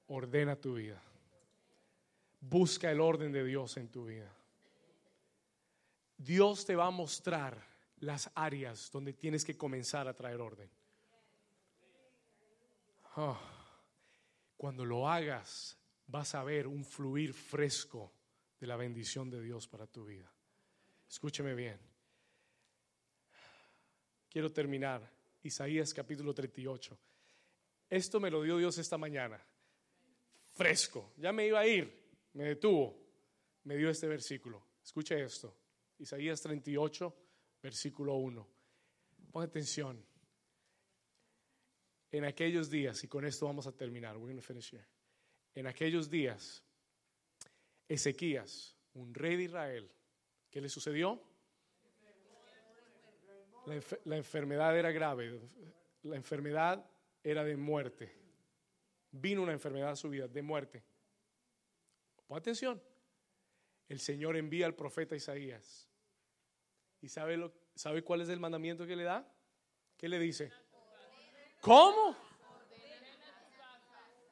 Speaker 1: Ordena tu vida. Busca el orden de Dios en tu vida. Dios te va a mostrar las áreas donde tienes que comenzar a traer orden. Ah, cuando lo hagas, vas a ver un fluir fresco de la bendición de Dios para tu vida. Escúcheme bien. Quiero terminar. Isaías capítulo 38. Esto me lo dio Dios esta mañana. Fresco. Ya me iba a ir. Me detuvo. Me dio este versículo. Escuche esto. Isaías 38, versículo 1. Pon atención. En aquellos días, y con esto vamos a terminar, we're going finish here. En aquellos días, Ezequías, un rey de Israel, ¿Qué le sucedió? La, enfermedad era grave, la enfermedad era de muerte. Vino una enfermedad a su vida, de muerte. Pon atención. El Señor envía al profeta Isaías. ¿Y sabe, lo, sabe cuál es el mandamiento que le da? ¿Qué le dice? ¿Cómo?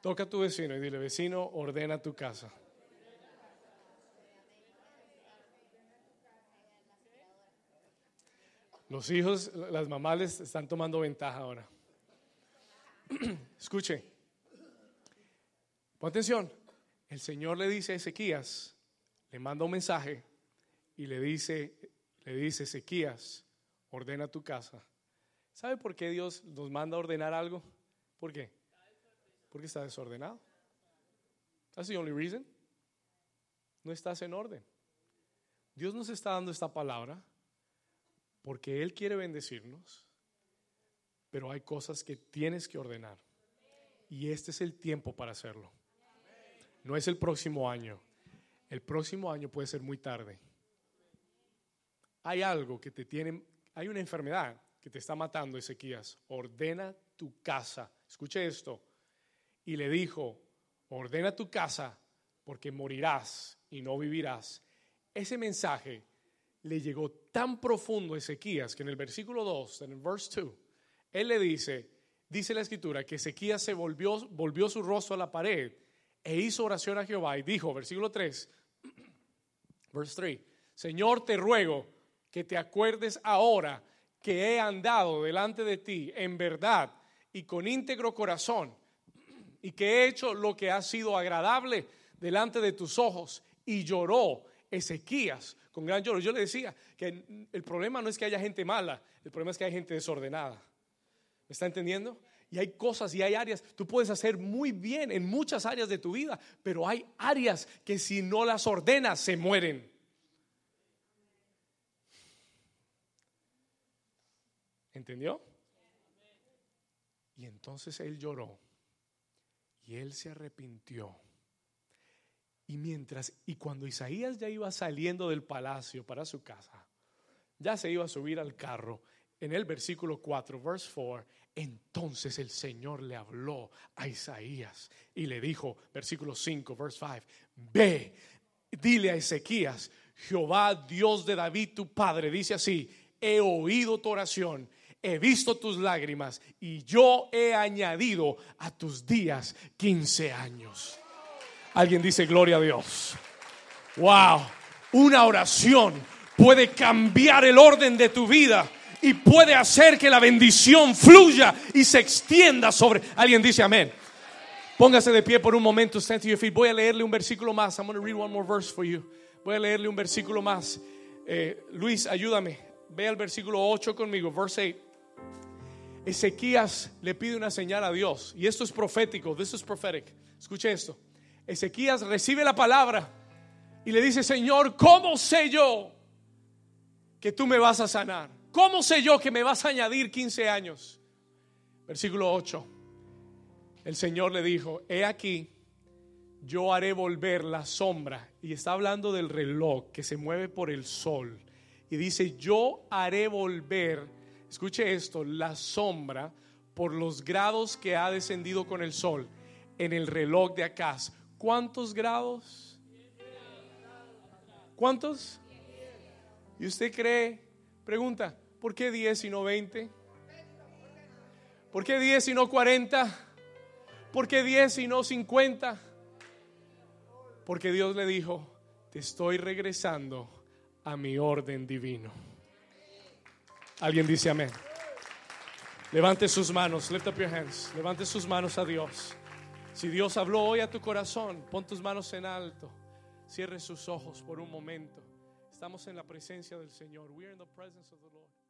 Speaker 1: Toca a tu vecino y dile, vecino, ordena tu casa. Los hijos, las mamás les están tomando ventaja ahora. [clears throat] Escuche. Pon atención. El Señor le dice a Ezequías, le manda un mensaje y le dice, le dice, Ezequías, ordena tu casa. ¿Sabe por qué Dios nos manda ordenar algo? ¿Por qué? Porque está desordenado. That's the only reason. No estás en orden. Dios nos está dando esta palabra porque Él quiere bendecirnos, pero hay cosas que tienes que ordenar. Y este es el tiempo para hacerlo. No es el próximo año. El próximo año puede ser muy tarde. Hay algo que te tiene, hay una enfermedad que te está matando, Ezequías. Ordena tu casa. Escuche esto. Y le dijo, ordena tu casa porque morirás y no vivirás. Ese mensaje le llegó tan profundo a Ezequías que en el versículo 2, en el verse 2, él le dice, dice la escritura, que Ezequías se volvió, volvió su rostro a la pared e hizo oración a Jehová y dijo, versículo 3, [clears throat] Verse 3. Señor, te ruego que te acuerdes ahora que he andado delante de ti en verdad y con íntegro corazón [clears throat] y que he hecho lo que ha sido agradable delante de tus ojos. Y lloró Ezequías con gran lloro. Yo le decía que el problema no es que haya gente mala, el problema es que hay gente desordenada. ¿Me está entendiendo? Y hay cosas y hay áreas, tú puedes hacer muy bien en muchas áreas de tu vida, pero hay áreas que si no las ordenas se mueren. ¿Entendió? Y entonces él lloró y él se arrepintió. Y mientras, y cuando Isaías ya iba saliendo del palacio para su casa, ya se iba a subir al carro, en el versículo 4, verse 4, entonces el Señor le habló a Isaías y le dijo, versículo 5, verse 5, ve, dile a Ezequías, Jehová Dios de David tu padre, dice así, he oído tu oración he visto tus lágrimas y yo he añadido a tus días 15 años. Alguien dice gloria a Dios. Wow, una oración puede cambiar el orden de tu vida y puede hacer que la bendición fluya y se extienda sobre. Alguien dice amén. Póngase de pie por un momento, stand to your feet. Voy a leerle un versículo más. I'm going to read one more verse for you. Voy a leerle un versículo más. Eh, Luis, ayúdame. Ve al versículo 8 conmigo, verse 8. Ezequías le pide una señal a Dios y esto es profético, this is prophetic. Escuche esto. Ezequías recibe la palabra y le dice, "Señor, ¿cómo sé yo que tú me vas a sanar? ¿Cómo sé yo que me vas a añadir 15 años?" Versículo 8. El Señor le dijo, "He aquí yo haré volver la sombra." Y está hablando del reloj que se mueve por el sol. Y dice, "Yo haré volver escuche esto, la sombra por los grados que ha descendido con el sol en el reloj de acá. ¿Cuántos grados? ¿Cuántos? ¿Y usted cree? Pregunta, ¿por qué 10 y no 20? ¿Por qué 10 y no 40? ¿Por qué 10 y no 50? Porque Dios le dijo, te estoy regresando a mi orden divino. Alguien dice amén. Levante sus manos, lift up your hands. Levante sus manos a Dios. Si Dios habló hoy a tu corazón, pon tus manos en alto. Cierre sus ojos por un momento. Estamos en la presencia del Señor. We are in the presence of the Lord.